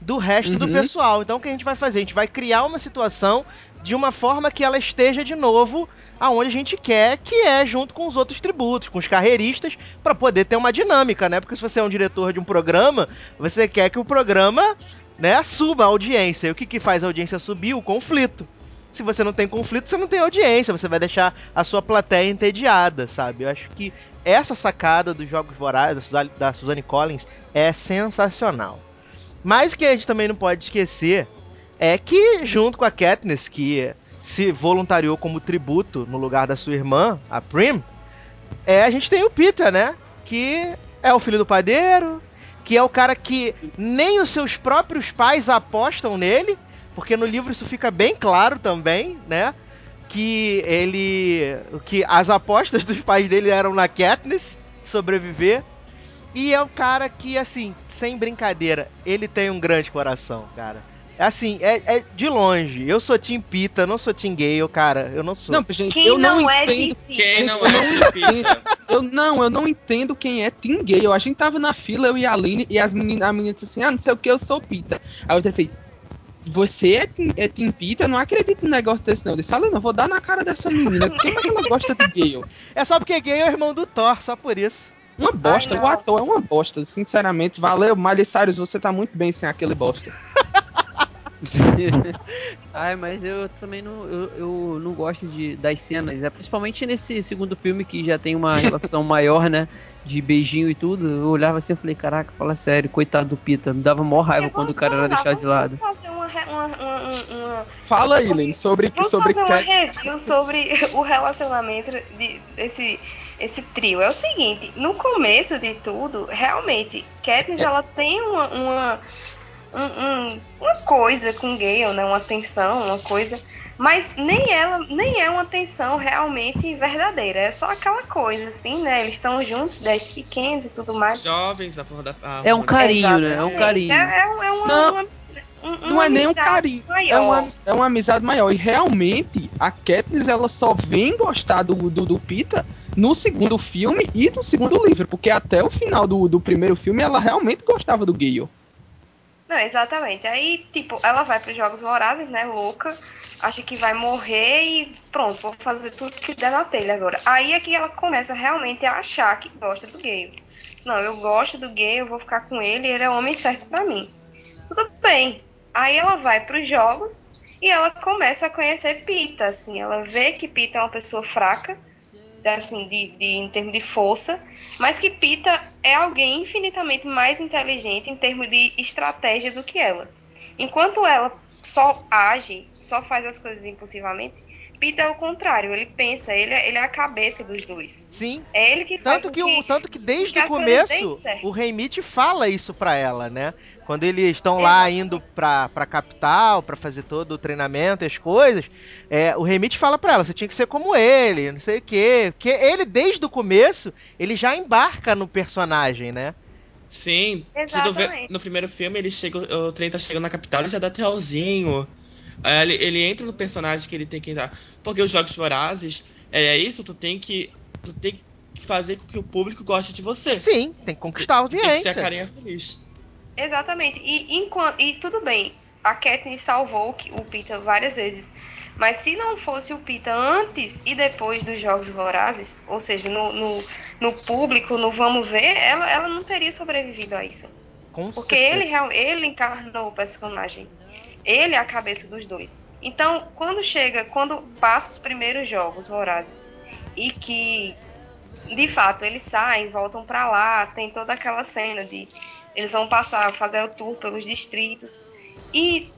do resto do Uhum. pessoal. Então o que a gente vai fazer? A gente vai criar uma situação de uma forma que ela esteja de novo aonde a gente quer, que é junto com os outros tributos, com os carreiristas, para poder ter uma dinâmica, né? Porque se você é um diretor de um programa, você quer que o programa, né, suba a audiência. E o que, que faz a audiência subir? O conflito. Se você não tem conflito, você não tem audiência, você vai deixar a sua plateia entediada, sabe? Eu acho que essa sacada dos Jogos Vorazes da Suzanne Collins é sensacional. Mas o que a gente também não pode esquecer é que, junto com a Katniss, que se voluntariou como tributo no lugar da sua irmã, a Prim, é, a gente tem o Peter, né? Que é o filho do padeiro, que é o cara que nem os seus próprios pais apostam nele, porque no livro isso fica bem claro também, né? Que ele. que as apostas dos pais dele eram na Katniss sobreviver. E é o cara que, assim, sem brincadeira, ele tem um grande coração, cara. É Assim, é, é de longe. Eu sou Team Pita, não sou Team Gale, cara. Eu não sou. Não, gente, Quem eu não, não, é entendo. de Quem não é não de Pita? Eu não, eu não entendo quem é Team Gay. A gente tava na fila, eu e a Aline, e as meninas, a menina disse assim: ah, não sei o que, eu sou Pita. Aí eu falei, você é Team, é team Pita? Eu não acredito num negócio desse, não. Eu disse, Aline, eu vou dar na cara dessa menina. Por que é que ela gosta de Gale? É só porque Gale é o irmão do Thor, só por isso. Uma bosta, Ai, o ator é uma bosta, sinceramente. Valeu, Miley Cyrus, você tá muito bem sem aquele bosta. Ai, mas eu também não, eu, eu não gosto de, das cenas, né? principalmente nesse segundo filme que já tem uma relação maior, né? De beijinho e tudo. Eu olhava assim e falei, caraca, fala sério, coitado do Pita. Me dava maior raiva quando o cara era deixado de lado. Fazer uma, uma, uma, uma- Fala aí, Lene, sobre, Vamos sobre fazer uma review sobre o relacionamento de, desse esse trio. É o seguinte, no começo de tudo, realmente, Katniss ela tem uma, uma, um- um- uma coisa com Gale, né? Uma tensão, uma coisa. Mas nem ela, nem é uma tensão realmente verdadeira. É só aquela coisa, assim, né? Eles estão juntos desde pequenos e tudo mais. Jovens, a flor da. a É um carinho, né? É um carinho. É, é é uma, Não. uma- um- Não é nem um amizade carinho, é maior. uma, é uma amizade maior. E realmente, a Katniss ela só vem gostar do, do, do Pita no segundo filme e no segundo livro, porque até o final do, do primeiro filme ela realmente gostava do Gale. Não, exatamente. Aí, tipo, ela vai para os Jogos Vorazes, né, louca, acha que vai morrer e pronto, vou fazer tudo que der na telha agora. Aí é que ela começa realmente a achar que gosta do Gale. Não, eu gosto do Gale, eu vou ficar com ele, ele é o homem certo para mim. Tudo bem. Aí ela vai para os Jogos e ela começa a conhecer Pita, assim, ela vê que Pita é uma pessoa fraca, assim, de, de, em termos de força, mas que Pita é alguém infinitamente mais inteligente em termos de estratégia do que ela. Enquanto ela só age, só faz as coisas impulsivamente, Pita é o contrário, ele pensa, ele é, ele é a cabeça dos dois. Sim. É ele que faz Tanto com que, o, tanto que desde que o começo, o Rei Mitch fala isso pra ela, né? Quando eles estão lá indo pra, pra capital pra fazer todo o treinamento e as coisas, é, o Remit fala pra ela, você tinha que ser como ele, não sei o quê. Porque ele, desde o começo, ele já embarca no personagem, né? Sim, vê, Exatamente. no primeiro filme ele chega, o trem tá chegando na capital, ele já dá tchauzinho. Ele, ele entra no personagem que ele tem que entrar. Porque os jogos vorazes, é isso, tu tem que. Tu tem que fazer com que o público goste de você. Sim, tem que conquistar a Tem que ser a audiência. carinha feliz. Exatamente. E, enquanto, e tudo bem, a Katniss salvou o Peter várias vezes. Mas se não fosse o Peter antes e depois dos Jogos Vorazes, ou seja, no, no, no público, no vamos ver, ela, ela não teria sobrevivido a isso. Com Porque certeza. ele, ele encarnou o personagem. Ele é a cabeça dos dois. Então, quando chega, quando passa os primeiros jogos vorazes e que, de fato, eles saem, voltam pra lá, tem toda aquela cena de eles vão passar, fazer o tour pelos distritos. E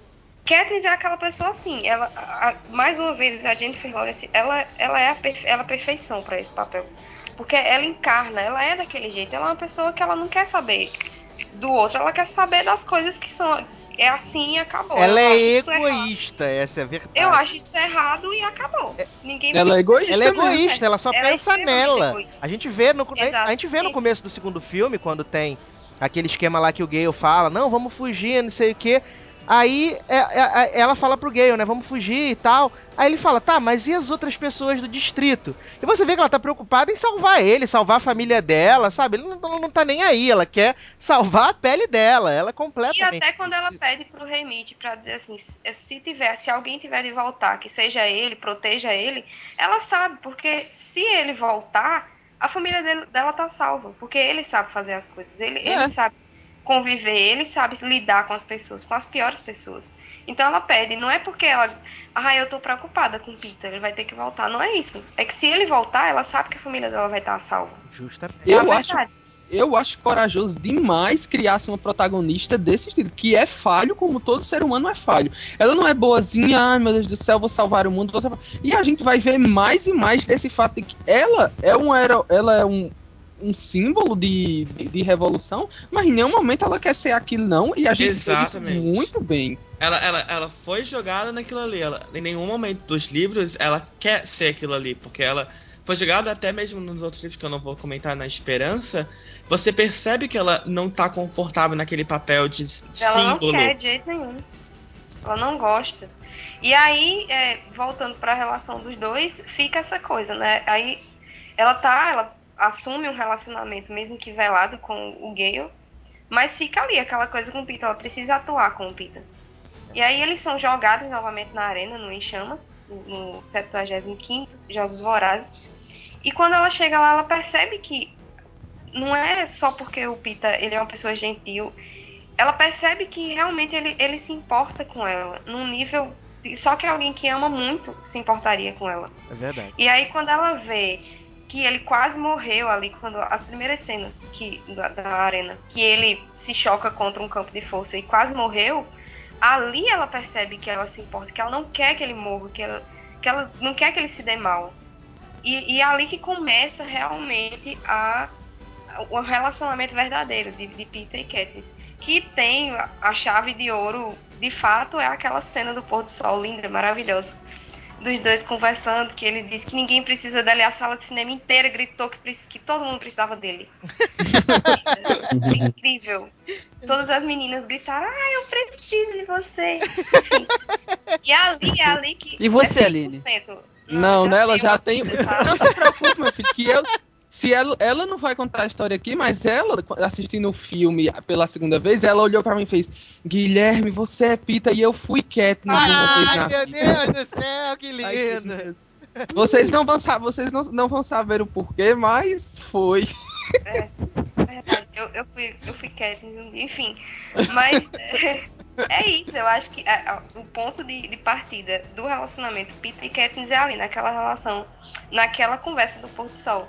Katniss é aquela pessoa assim, ela, a- mais uma vez, a Jennifer Lawrence, ela, ela é a, perfe- ela é a perfeição para esse papel. Porque ela encarna, ela é daquele jeito, ela é uma pessoa que ela não quer saber do outro, ela quer saber das coisas que são é assim e acabou. Ela Eu é egoísta, essa é a verdade. Eu acho isso errado e acabou. Ninguém Ela é egoísta. Ela é egoísta, ela só Ela é pensa extremamente nela. egoísta. A gente vê no a gente vê no começo do segundo filme quando tem aquele esquema lá que o Gale fala, não, vamos fugir, não sei o quê. Aí é, é, é, ela fala pro Gale, né, vamos fugir e tal. Aí ele fala, tá, mas e as outras pessoas do distrito? E você vê que ela tá preocupada em salvar ele, salvar a família dela, sabe? Ele não, não tá nem aí, ela quer salvar a pele dela, ela é E completamente. até quando ela pede pro Remite pra dizer assim, se tiver, se alguém tiver de voltar, que seja ele, proteja ele, ela sabe, porque se ele voltar, a família dele- dela tá salva, porque ele sabe fazer as coisas, ele, É. ele sabe conviver, ele sabe lidar com as pessoas, com as piores pessoas. Então ela pede, não é porque ela, ah, eu tô preocupada com o Peter, ele vai ter que voltar, não é isso. É que se ele voltar, ela sabe que a família dela vai estar salva. Justamente. É Eu acho, verdade. Eu acho corajoso demais criasse uma protagonista desse estilo, que é falho como todo ser humano é falho. Ela não é boazinha, ai meu Deus do céu, vou salvar o mundo. E a gente vai ver mais e mais desse fato de que ela é um ela é um, um símbolo de, de, de revolução, mas em nenhum momento ela quer ser aquilo não, e a gente vê isso Exatamente. muito bem. Ela, ela, ela foi jogada naquilo ali. Ela, em nenhum momento dos livros ela quer ser aquilo ali, porque ela foi jogada até mesmo nos outros livros que eu não vou comentar na Esperança. Você percebe que ela não tá confortável naquele papel de s- Ela não símbolo. quer de jeito nenhum. Ela não gosta. E aí, é, voltando para a relação dos dois, fica essa coisa, né? Aí ela tá, ela assume um relacionamento, mesmo que velado, com o Gale, mas fica ali aquela coisa com o Peter, ela precisa atuar com o Peter. E aí eles são jogados novamente na arena, no Em Chamas, no no 75º Jogos Vorazes. E quando ela chega lá, ela percebe que não é só porque o Peter ele é uma pessoa gentil, ela percebe que realmente ele, ele se importa com ela, num nível. Só que alguém que ama muito se importaria com ela. É verdade. E aí, quando ela vê que ele quase morreu ali, quando as primeiras cenas que, da, da arena, que ele se choca contra um campo de força e quase morreu, ali ela percebe que ela se importa, que ela não quer que ele morra, que ela, que ela não quer que ele se dê mal. E, e é ali que começa realmente a, o relacionamento verdadeiro de, de Peter e Katniss. Que tem a- chave de ouro, de fato, é aquela cena do pôr do sol linda, maravilhosa. Dos dois conversando, que ele diz que ninguém precisa dele, a sala de cinema inteira gritou que, que todo mundo precisava dele. É incrível. Todas as meninas gritaram, ah, eu preciso de você. Enfim. E ali, é ali que. E você, é Aline? 100%. Não, né? Ela já tem. Não se preocupe, meu filho, que eu. Se ela, ela não vai contar a história aqui, mas ela, assistindo o filme pela segunda vez, ela olhou pra mim e fez: Guilherme, você é Pita e eu fui uma vez Ai, na meu vida." Deus do céu, que lindo. Vocês não vão saber, vocês não, não vão saber o porquê, mas foi. Verdade, eu, eu fui, eu fui dia, enfim. Mas é, é isso, eu acho que é, é, o ponto de, de partida do relacionamento Peter e Katniss é ali, naquela relação, naquela conversa do pôr do sol.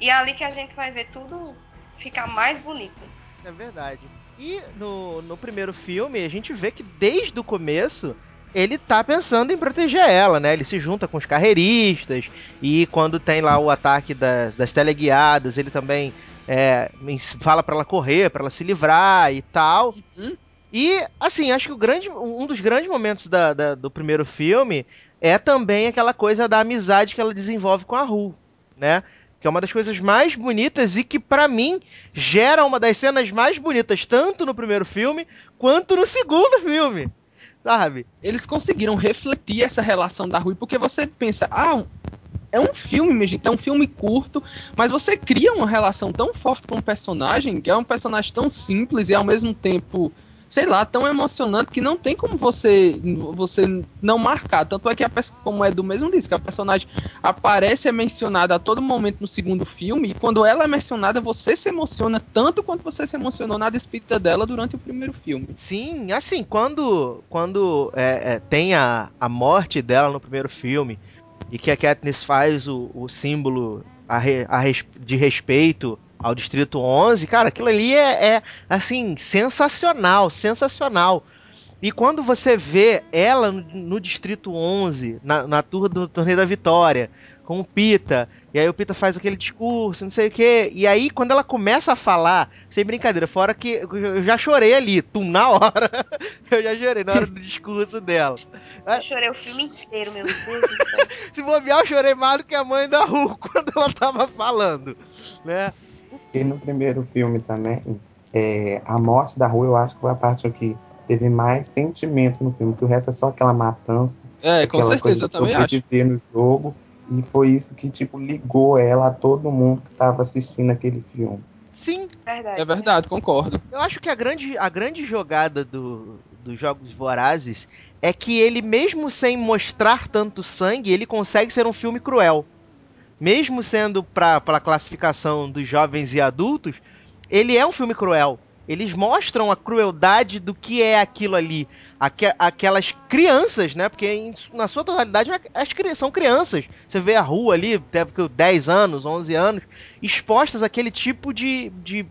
E é ali que a gente vai ver tudo ficar mais bonito. É verdade. E no, no primeiro filme, a gente vê que desde o começo ele tá pensando em proteger ela, né? Ele se junta com os carreiristas e quando tem lá o ataque das, das teleguiadas, ele também é, fala pra ela correr, pra ela se livrar e tal. Uhum. E, assim, acho que o grande, um dos grandes momentos da, da- do primeiro filme é também aquela coisa da amizade que ela desenvolve com a Ru, né? Que é uma das coisas mais bonitas e que, pra mim, gera uma das cenas mais bonitas, tanto no primeiro filme quanto no segundo filme. Sabe? Eles conseguiram refletir essa relação da Rui, porque você pensa, ah, é um filme, minha gente, é um filme curto, mas você cria uma relação tão forte com o personagem, que é um personagem tão simples e ao mesmo tempo, sei lá, tão emocionante que não tem como você você não marcar. Tanto é que a como é do mesmo disco, a personagem aparece é mencionada a todo momento no segundo filme, e quando ela é mencionada, você se emociona tanto quanto você se emocionou na despedida dela durante o primeiro filme. Sim, assim, quando, quando é, é, tem a, a morte dela no primeiro filme e que a Katniss faz o, o símbolo a a de respeito ao Distrito 11, cara, aquilo ali é, é, assim, sensacional, sensacional. E quando você vê ela no, no Distrito 11, na, na tour do Torneio da Vitória, com o Pita, e aí o Pita faz aquele discurso, não sei o quê, e aí quando ela começa a falar, sem brincadeira, fora que eu já chorei ali, tum, na hora, eu já chorei na hora do discurso dela. Eu chorei o filme inteiro, meu Deus do céu. Se bobear, eu chorei mais do que a mãe da Ru quando ela tava falando, né? E no primeiro filme também, é, a morte da rua, eu acho que foi a parte que teve mais sentimento no filme, que o resto é só aquela matança, É, com aquela coisa certeza, eu de também acho. no jogo. E foi isso que, tipo, ligou ela a todo mundo que tava assistindo aquele filme. Sim, Verdade. É verdade, concordo. Eu acho que a grande, a grande jogada do, dos Jogos Vorazes é que ele, mesmo sem mostrar tanto sangue, ele consegue ser um filme cruel. Mesmo sendo para a classificação dos jovens e adultos, ele é um filme cruel. Eles mostram a crueldade do que é aquilo ali. Aque- aquelas crianças, né? Porque em- na sua totalidade as cri- são crianças. Você vê a rua ali, deve ter 10 anos, 11 anos, expostas àquele tipo de, de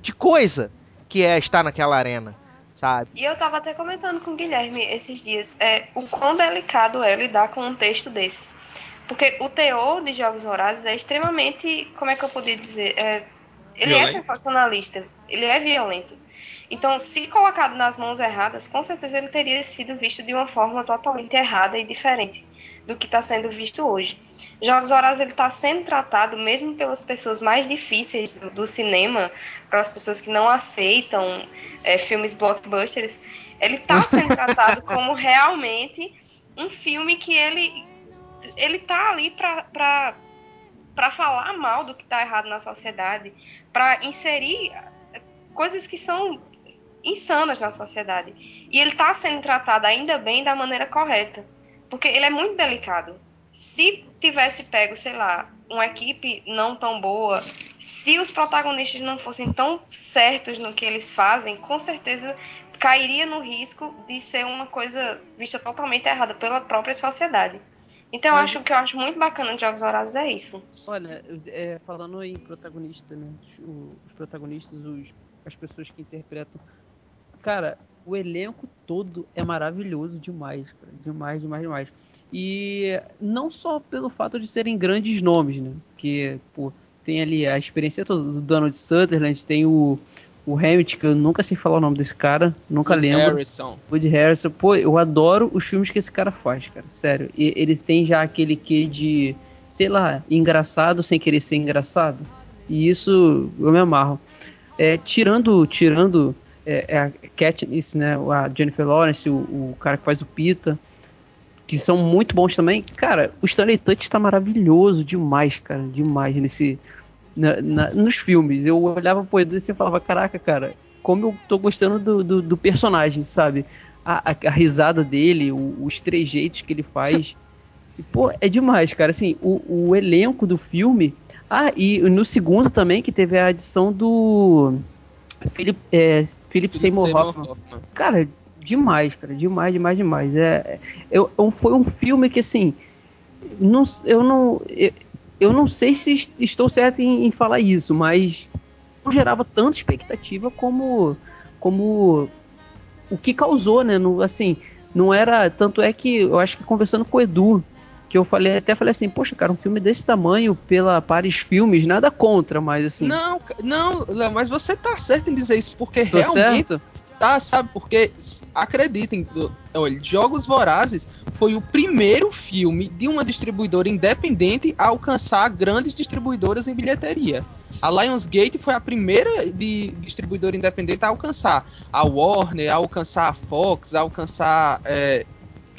de coisa que é estar naquela arena, sabe? E eu tava até comentando com o Guilherme esses dias é, o quão delicado é lidar com um texto desse. Porque o teor de Jogos Vorazes é extremamente, como é que eu podia dizer? É, ele é Violento. sensacionalista, ele é violento. Então, se colocado nas mãos erradas, com certeza ele teria sido visto de uma forma totalmente errada e diferente do que está sendo visto hoje. Jogos Vorazes ele está sendo tratado mesmo pelas pessoas mais difíceis do, do cinema, pelas pessoas que não aceitam é, filmes blockbusters, ele está sendo tratado como realmente um filme que ele ele tá ali para para falar mal do que está errado na sociedade, para inserir coisas que são insanas na sociedade. E ele está sendo tratado ainda bem da maneira correta, porque ele é muito delicado. Se tivesse pego, sei lá, uma equipe não tão boa, se os protagonistas não fossem tão certos no que eles fazem, com certeza cairia no risco de ser uma coisa vista totalmente errada pela própria sociedade. Então, eu Mas- acho que eu acho muito bacana de Jogos Vorazes é isso. Olha, é, falando em protagonista, né? o- Os protagonistas, os, as pessoas que interpretam. Cara, o elenco todo é maravilhoso demais, cara. Demais, demais, demais. E não só pelo fato de serem grandes nomes, né? Que, pô, tem ali a experiência toda do Donald Sutherland, tem o, o Hamilton, que eu nunca sei falar o nome desse cara, nunca lembro. Harrison. Woody Harrison, pô, eu adoro os filmes que esse cara faz, cara, sério. E ele tem já aquele quê de, sei lá, engraçado sem querer ser engraçado. E isso eu me amarro. É, tirando, tirando é, é a Katniss, né, a Jennifer Lawrence, o, o cara que faz o Pita, que são muito bons também. Cara, o Stanley Tucci tá maravilhoso demais, cara, demais nesse na- na- nos filmes. Eu olhava pro Edu e você falava, caraca, cara, como eu tô gostando do, do, do personagem, sabe? A, a- a risada dele, o- os trejeitos que ele faz. E, pô, é demais, cara. Assim, o, o elenco do filme. Ah, e no segundo também, que teve a adição do. Philip, é, Philip Seymour Hoffman. Cara, demais, cara. Demais, demais, demais. É, eu, eu- foi um filme que, assim. Não, eu não. Eu, eu não sei se est- estou certo em, em falar isso, mas não gerava tanta expectativa como. como o que causou, né? No, assim, não era. Tanto é que eu acho que conversando com o Edu, que eu falei, até falei assim, poxa, cara, um filme desse tamanho pela Paris Filmes, nada contra, mas assim. Não, não, Léo, mas você tá certo em dizer isso, porque tô realmente certo? Tá, sabe? Porque, acreditem, olha, Jogos Vorazes foi o primeiro filme de uma distribuidora independente a alcançar grandes distribuidoras em bilheteria. A Lionsgate foi a primeira de distribuidora independente a alcançar a Warner, a alcançar a Fox, a alcançar é,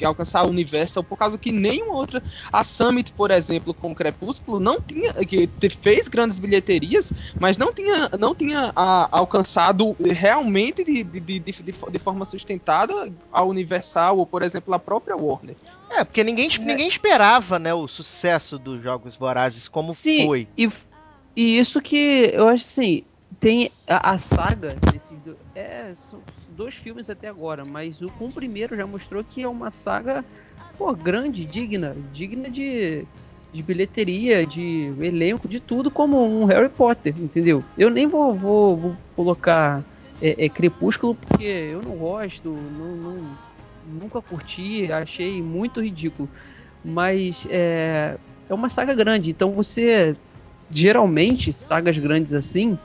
alcançar a Universal por causa que nenhuma outra a Summit, por exemplo, com Crepúsculo não tinha que fez grandes bilheterias, mas não tinha não tinha a, alcançado realmente de, de, de, de, de forma sustentada a Universal ou por exemplo a própria Warner. É, porque ninguém, é. ninguém esperava, né, o sucesso dos Jogos Vorazes como Sim, foi. E, e isso que eu acho assim, tem a, a saga desses dois, é, dois filmes até agora, mas o com o primeiro já mostrou que é uma saga pô, grande, digna, digna de, de bilheteria, de elenco, de tudo como um Harry Potter, entendeu? Eu nem vou, vou, vou colocar é, é, Crepúsculo porque eu não gosto, não, não, nunca curti, achei muito ridículo, mas é, é uma saga grande, então você geralmente sagas grandes assim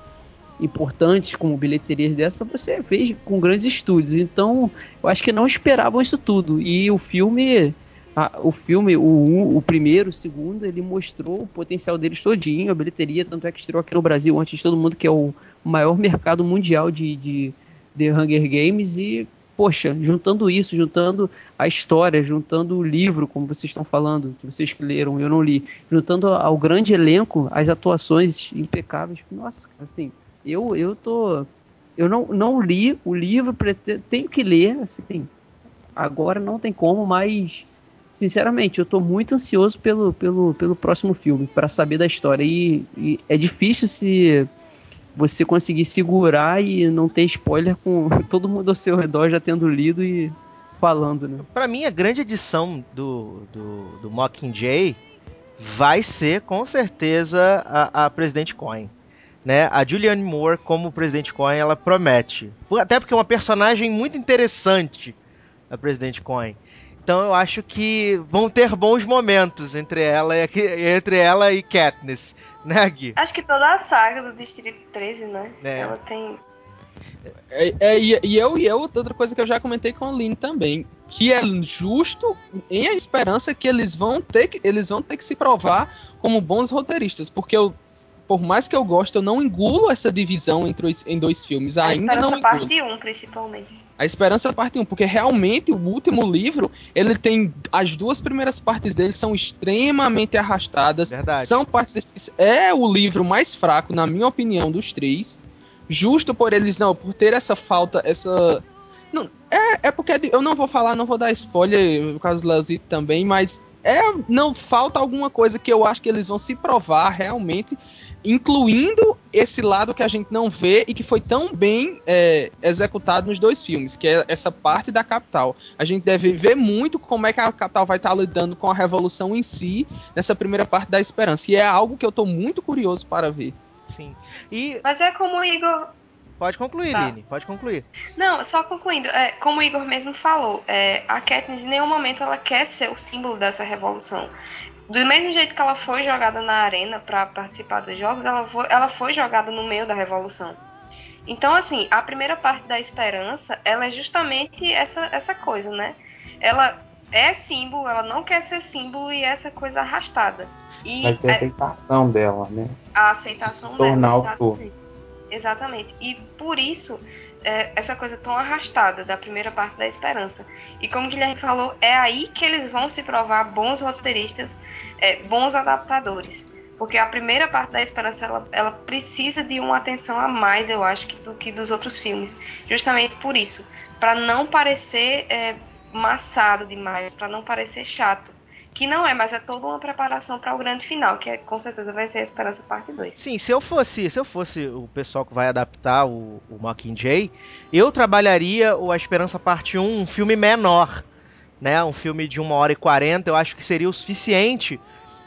importantes como bilheterias dessa, você fez com grandes estúdios. Então, eu acho que não esperavam isso tudo. E o filme, a, o filme, o, o primeiro, o segundo, ele mostrou o potencial deles todinho, a bilheteria, tanto é que estreou aqui no Brasil antes de todo mundo, que é o maior mercado mundial de, de, de Hunger Games e poxa, juntando isso, juntando a história, juntando o livro, como vocês estão falando, que vocês que leram, eu não li, juntando ao grande elenco, as atuações impecáveis, nossa, assim, eu, eu tô. Eu não, não li o livro, tenho que ler, assim. Agora não tem como, mas sinceramente, eu tô muito ansioso pelo, pelo, pelo próximo filme, para saber da história. E, e, é difícil se você conseguir segurar e não ter spoiler com todo mundo ao seu redor já tendo lido e falando, né? Pra mim, a grande edição do, do, do Mockingjay vai ser, com certeza, a, a Presidente Coin né? A Julianne Moore como Presidente Coin, ela promete. Até porque é uma personagem muito interessante, a Presidente Coin. Então eu acho que vão ter bons momentos entre ela e, entre ela e Katniss, né, Gui? Acho que toda a saga do Distrito 13, né? É. Ela tem... É, é, e, e eu e eu, outra coisa que eu já comentei com a Lynn também, que é justo em a esperança que eles vão ter que eles vão ter que se provar como bons roteiristas, porque eu por mais que eu goste, eu não engulo essa divisão entre os, em dois filmes. A Ainda não engulo. parte 1, principalmente. A Esperança parte 1, porque realmente o último livro, ele tem. As duas primeiras partes dele são extremamente arrastadas. Verdade. São partes difíceis. É o livro mais fraco, na minha opinião, dos três. Justo por eles, não, por ter essa falta, essa. Não, é, é porque eu não vou falar, não vou dar spoiler, no caso do Leozito também, mas é, não falta alguma coisa que eu acho que eles vão se provar realmente incluindo esse lado que a gente não vê e que foi tão bem é, executado nos dois filmes, que é essa parte da capital. A gente deve ver muito como é que a capital vai estar lidando com a revolução em si nessa primeira parte da esperança. E é algo que eu estou muito curioso para ver. Sim. E... Mas é como o Igor. Pode concluir, tá. Lini, pode concluir. Não, só concluindo, é, como o Igor mesmo falou, é, a Katniss em nenhum momento ela quer ser o símbolo dessa revolução do mesmo jeito que ela foi jogada na arena para participar dos jogos, ela foi, ela foi jogada no meio da revolução. Então, assim, a primeira parte da esperança, ela é justamente essa, essa coisa, né? Ela é símbolo, ela não quer ser símbolo e é essa coisa arrastada. E Vai ser a é aceitação dela, né? A aceitação Se tornar dela. Exatamente. exatamente. E por isso, é, essa coisa tão arrastada da primeira parte da esperança. E como o Guilherme falou, é aí que eles vão se provar bons roteiristas, é, bons adaptadores. Porque a primeira parte da esperança ela, ela precisa de uma atenção a mais, eu acho, que, do que dos outros filmes. Justamente por isso. para não parecer é, maçado demais, para não parecer chato que não é, mas é toda uma preparação para o grande final, que é, com certeza vai ser a Esperança Parte 2. Sim, se eu fosse, se eu fosse o pessoal que vai adaptar o, o Mockingjay, eu trabalharia o A Esperança Parte 1, um filme menor, né? Um filme de 1 hora e 40, eu acho que seria o suficiente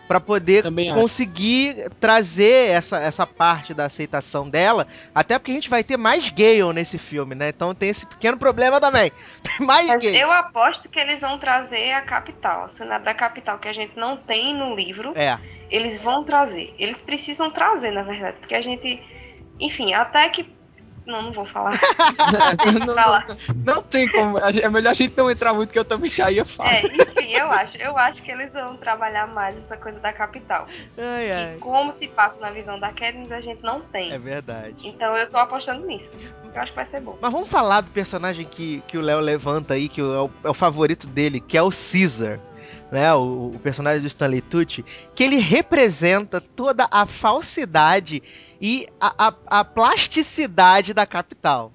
para poder Também conseguir acho. trazer essa, essa parte da aceitação dela, até porque a gente vai ter mais Gale nesse filme, né? Então tem esse pequeno problema também. Tem mais Mas Gale. Eu aposto que eles vão trazer a capital, a cena da capital que a gente não tem no livro. É. Eles vão trazer. Eles precisam trazer, na verdade, porque a gente, enfim, até que Não, não vou falar. não, Pra lá. não tem como. É melhor a gente não entrar muito, que eu também já ia falar. É, enfim, eu acho. Eu acho que eles vão trabalhar mais essa coisa da capital. Ai, ai. E como se passa na visão da Katniss, a gente não tem. É verdade. Então eu tô apostando nisso. Eu acho que vai ser bom. Mas vamos falar do personagem que, que o Léo levanta aí, que é o, é o favorito dele, que é o Caesar. Né, o, o personagem do Stanley Tucci, que ele representa toda a falsidade e a, a- a plasticidade da capital.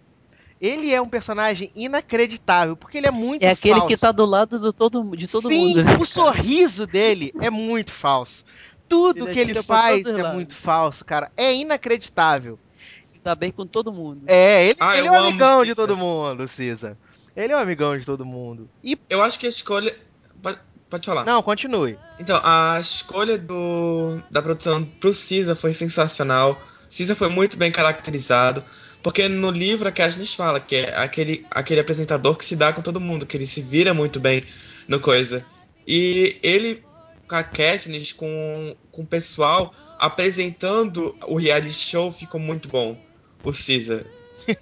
Ele é um personagem inacreditável, porque ele é muito É aquele falso. que tá do lado do todo, de todo Sim, mundo. né, o sorriso dele é muito falso. Tudo Ele que ele faz é lados. muito falso, cara. É inacreditável. Se dá bem com todo mundo. É, ele, Ah, ele é um amigão de todo mundo, Cisa. Ele é um amigão de todo mundo. E Eu acho que a escolha. Pode, falar. não, continue. Então, a escolha do, da produção pro Caesar foi sensacional. Caesar foi muito bem caracterizado. Porque no livro a Katniss fala que é aquele, aquele apresentador que se dá com todo mundo, que ele se vira muito bem no coisa. E ele, com a Katniss, com, com o pessoal, apresentando o reality show, ficou muito bom. O Caesar.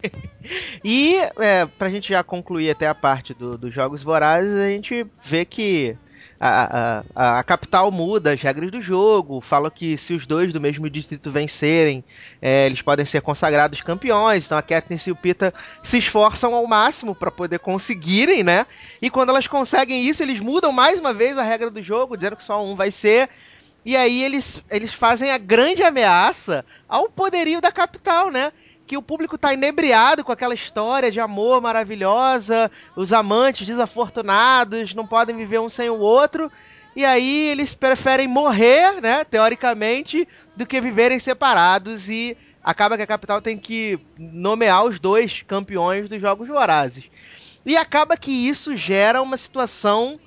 E é, pra gente já concluir até a parte do- dos Jogos Vorazes, a gente vê que a, a, a capital muda as regras do jogo. Fala que se os dois do mesmo distrito vencerem, é, eles podem ser consagrados campeões. Então a Katniss e o Pita se esforçam ao máximo pra poder conseguirem, né? E quando elas conseguem isso, eles mudam mais uma vez a regra do jogo, dizendo que só um vai ser. E aí eles, eles fazem a grande ameaça ao poderio da capital, né? Que o público tá inebriado com aquela história de amor maravilhosa, os amantes desafortunados não podem viver um sem o outro, e aí eles preferem morrer, né, teoricamente, do que viverem separados e acaba que a capital tem que nomear os dois campeões dos jogos vorazes. E acaba que isso gera uma situação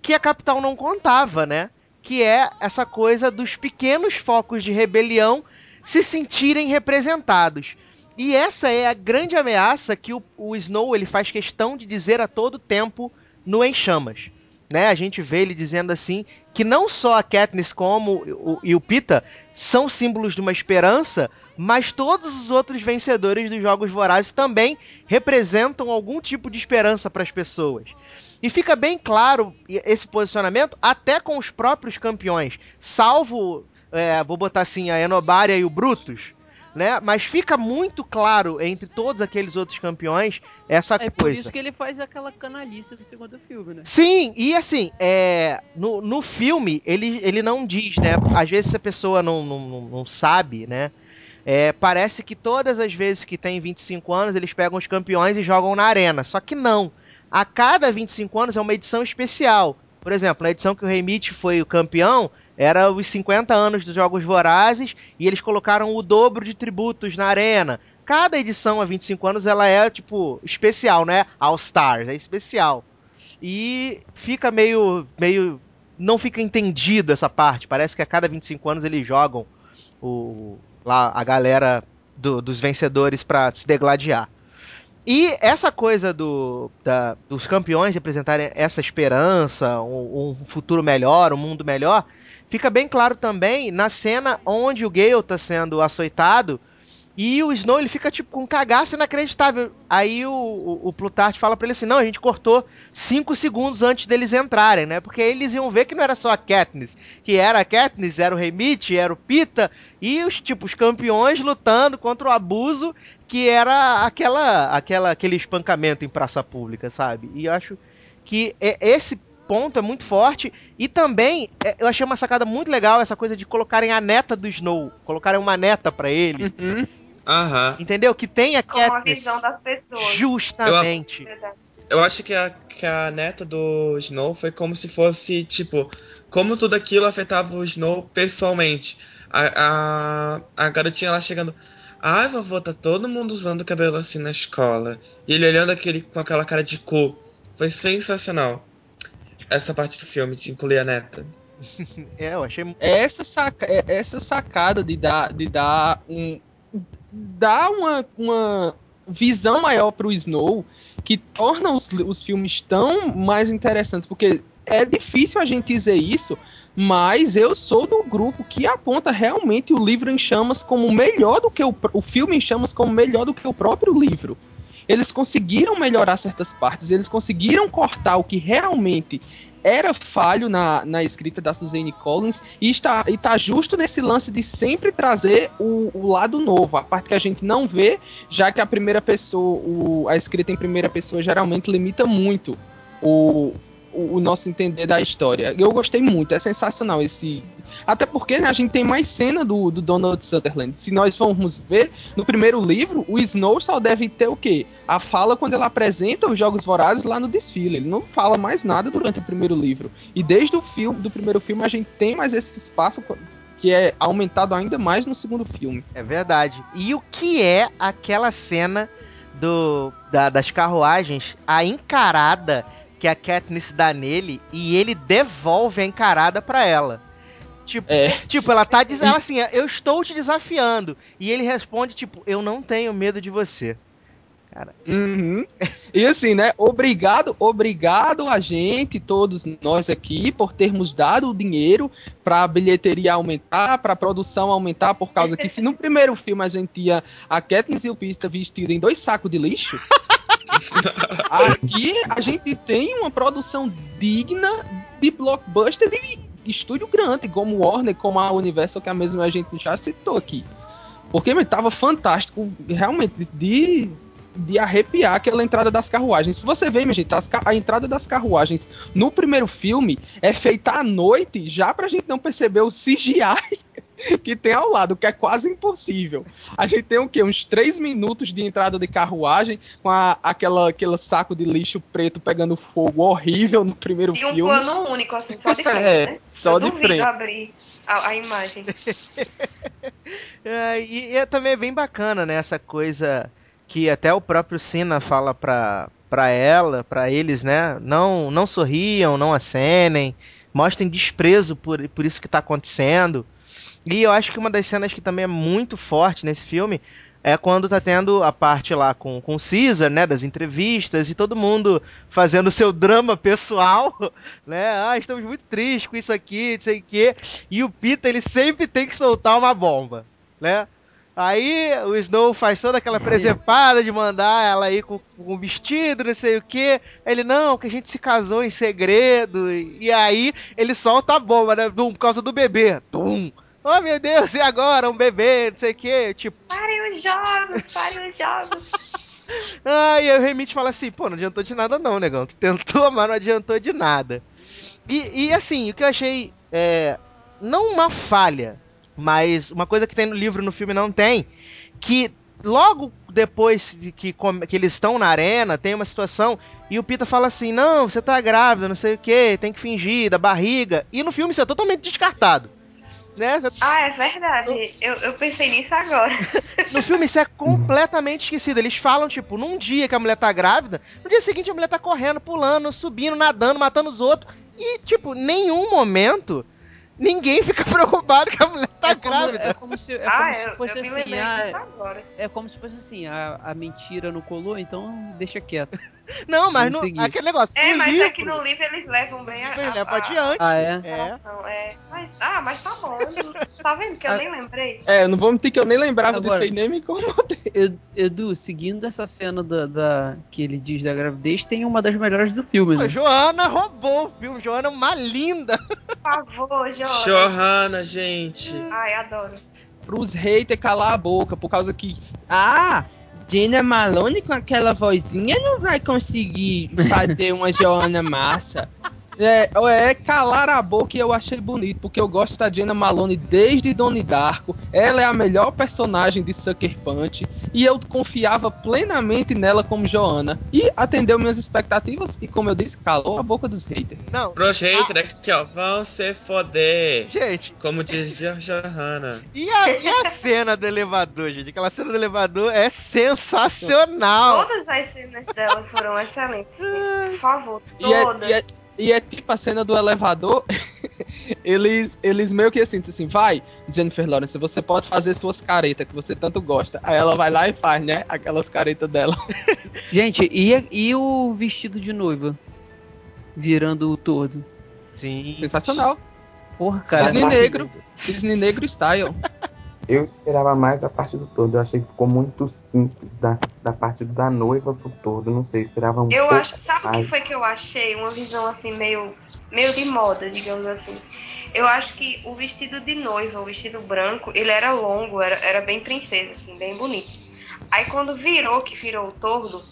que a capital não contava, né? Que é essa coisa dos pequenos focos de rebelião se sentirem representados. E essa é a grande ameaça que o, o Snow ele faz questão de dizer a todo tempo no Em Chamas. Né? A gente vê ele dizendo assim que não só a Katniss como o, e o Pita são símbolos de uma esperança, mas todos os outros vencedores dos Jogos Vorazes também representam algum tipo de esperança para as pessoas. E fica bem claro esse posicionamento até com os próprios campeões, salvo, é, vou botar assim, a Enobaria e o Brutus, né? Mas fica muito claro entre todos aqueles outros campeões essa É por coisa. isso que ele faz aquela canalice do segundo filme, né? Sim, e assim, é, no, no filme ele, ele não diz, né? Às vezes a pessoa não, não, não- não sabe, né? É, parece que todas as vezes que tem 25 anos eles pegam os campeões e jogam na arena. Só que não. A cada 25 anos é uma edição especial. Por exemplo, na edição que o Remit foi o campeão, era os 50 anos dos Jogos Vorazes e eles colocaram o dobro de tributos na arena. Cada edição a 25 anos ela é tipo especial, né? All Stars, é especial. E fica meio meio não fica entendido essa parte. Parece que a cada 25 anos eles jogam o lá a galera do- dos vencedores pra se degladiar. E essa coisa do, da- dos campeões representarem essa esperança, um, um futuro melhor, um mundo melhor, fica bem claro também na cena onde o Gale tá sendo açoitado e o Snow ele fica tipo com um cagaço inacreditável. Aí o, o, o Plutarch fala pra ele assim: não, a gente cortou 5 segundos antes deles entrarem, né? Porque aí eles iam ver que não era só a Katniss, que era a Katniss, era o Remit, era o Pita e os tipo os campeões lutando contra o abuso que era aquela, aquela aquele espancamento em praça pública, sabe? E eu acho que é- esse ponto é muito forte e também é, eu achei uma sacada muito legal essa coisa de colocarem a neta do Snow, colocarem uma neta pra ele, Uhum. Aham. entendeu? Que tem a Como a Katniss. visão das pessoas. Justamente. Verdade. Eu acho que a, que a neta do Snow foi como se fosse, tipo, como tudo aquilo afetava o Snow pessoalmente. A, a, a garotinha lá chegando. Ai, vovô, tá todo mundo usando cabelo assim na escola. E ele olhando aquele com aquela cara de cu. Foi sensacional. Essa parte do filme, de incluir a neta. É, eu achei É essa, saca, é essa sacada de dar, de dar um. dar uma, uma visão maior pro Snow que torna os, os filmes tão mais interessantes. Porque é difícil a gente dizer isso, mas eu sou do grupo que aponta realmente o livro em chamas como melhor do que o, o filme em chamas como melhor do que o próprio livro. Eles conseguiram melhorar certas partes, eles conseguiram cortar o que realmente era falho na, na escrita da Suzanne Collins e está, e tá justo nesse lance de sempre trazer o, o lado novo, a parte que a gente não vê, já que a primeira pessoa, o, a escrita em primeira pessoa geralmente limita muito o, o, o nosso entender da história. Eu gostei muito, é sensacional esse. Até porque né, a gente tem mais cena do, do Donald Sutherland. Se nós formos ver, no primeiro livro, o Snow só deve ter o quê? A fala quando ele apresenta os Jogos Vorazes lá no desfile. Ele não fala mais nada durante o primeiro livro. E desde o filme, do primeiro filme, a gente tem mais esse espaço que é aumentado ainda mais no segundo filme. É verdade. E o que é aquela cena do da- das carruagens, a encarada que a Katniss dá nele e ele devolve a encarada pra ela. Tipo, É. tipo, ela tá dizendo ela assim, eu estou te desafiando. E ele responde, tipo, eu não tenho medo de você. Uhum. E assim, né? Obrigado, obrigado a gente, todos nós aqui, por termos dado o dinheiro para a bilheteria aumentar, para a produção aumentar, por causa que se no primeiro filme a gente tinha a Katniss e o Pista vestido em dois sacos de lixo, aqui a gente tem uma produção digna de blockbuster de estúdio grande, como Warner, como a Universal, que a mesma a gente já citou aqui. Porque meu, tava fantástico, realmente, de, de arrepiar aquela entrada das carruagens. Se você vê, minha gente, a entrada das carruagens no primeiro filme é feita à noite, já pra gente não perceber o CGI que tem ao lado, que é quase impossível. A gente tem o quê? Uns três minutos de entrada de carruagem, com a, aquela, aquele saco de lixo preto pegando fogo horrível no primeiro E um filme. plano único, assim, só de frente, É, né? só Eu de frente. abrir a, a imagem. É, e, e é também é bem bacana, né? Essa coisa que até o próprio Sina fala pra, pra ela, pra eles, né? Não, não sorriam, não acenem, mostrem desprezo por, por isso que tá acontecendo. E eu acho que uma das cenas que também é muito forte nesse filme é quando tá tendo a parte lá com, com o Caesar, né? Das entrevistas e todo mundo fazendo seu drama pessoal, né? Ah, estamos muito tristes com isso aqui, não sei o quê. E o Peter, ele sempre tem que soltar uma bomba, né? Aí o Snow faz toda aquela presepada de mandar ela aí com, com um vestido, não sei o que. Ele, não, que a gente se casou em segredo. E, e aí ele solta a bomba, né? Por causa do bebê. Tum. Oh meu Deus, e agora? Um bebê, não sei o que. Tipo, Parem os jogos, parem os jogos. Aí o Remite fala assim, pô, não adiantou de nada não, negão. Tu tentou, mas não adiantou de nada. E, e, assim, o que eu achei, é, não uma falha, mas uma coisa que tem no livro e no filme não tem, que logo depois de que, que eles estão na arena, tem uma situação, e o Pita fala assim, não, você tá grávida, não sei o que, tem que fingir, da barriga. E no filme isso é totalmente descartado. Né? Você Ah, é verdade. Eu, eu pensei nisso agora. No filme isso é completamente esquecido. Eles falam, tipo, num dia que a mulher tá grávida, no dia seguinte a mulher tá correndo, pulando, subindo, nadando, matando os outros. E, tipo, nenhum momento ninguém fica preocupado que a mulher tá é como, grávida. é como se, é ah, como eu, se fosse assim, ah, é como se fosse assim, a, a mentira não colou, então deixa quieto. Não, mas no, aquele negócio. É, mas livro, é que no livro eles levam bem a. ele a, leva a- adiante. Ah, é? É. é. Mas, ah, mas tá bom. não- Tá vendo que eu Ah. nem lembrei? É, não vou mentir que eu nem lembrava Agora- disso aí, nem me incomodei. Ed- Edu, seguindo essa cena da, da- que ele diz da gravidez, tem uma das melhores do filme, Pô, né? Joana roubou o filme. Joana é uma linda. Por favor, Joana. Johanna, gente. Ai, adoro. Pros haters calar a boca, por causa que. Ah! Jenna Malone com aquela vozinha não vai conseguir fazer uma Joana massa. É, é calar a boca e eu achei bonito, porque eu gosto da Jenna Malone desde Donnie Darko. Ela é a melhor personagem de Sucker Punch e eu confiava plenamente nela como Joana. E atendeu minhas expectativas e, como eu disse, calou a boca dos haters. Não, Pros haters aqui, ó. Vão se foder. gente, Como diz Jo- Johanna. e a, e a cena do elevador, gente? Aquela cena do elevador é sensacional. Todas as cenas dela foram excelentes. gente. Por favor, E é, todas. e, é, e é tipo a cena do elevador. eles, eles meio que assim, assim, vai, Jennifer Lawrence, você pode fazer suas caretas que você tanto gosta. Aí ela vai lá e faz, né? Aquelas caretas dela. Gente, e, e o vestido de noiva? Virando o todo. Sim. Sensacional. Porra, cara. Cisne tá- negro. Cisne Negro Style. Eu esperava mais a parte do todo. Eu achei que ficou muito simples da, da parte da noiva pro todo. Não sei, esperava um Eu acho, sabe o que foi que eu achei? Uma visão assim meio, meio de moda, digamos assim. Eu acho que o vestido de noiva, o vestido branco, ele era longo, era, era bem princesa, assim, bem bonito. Aí quando virou, que virou o tordo,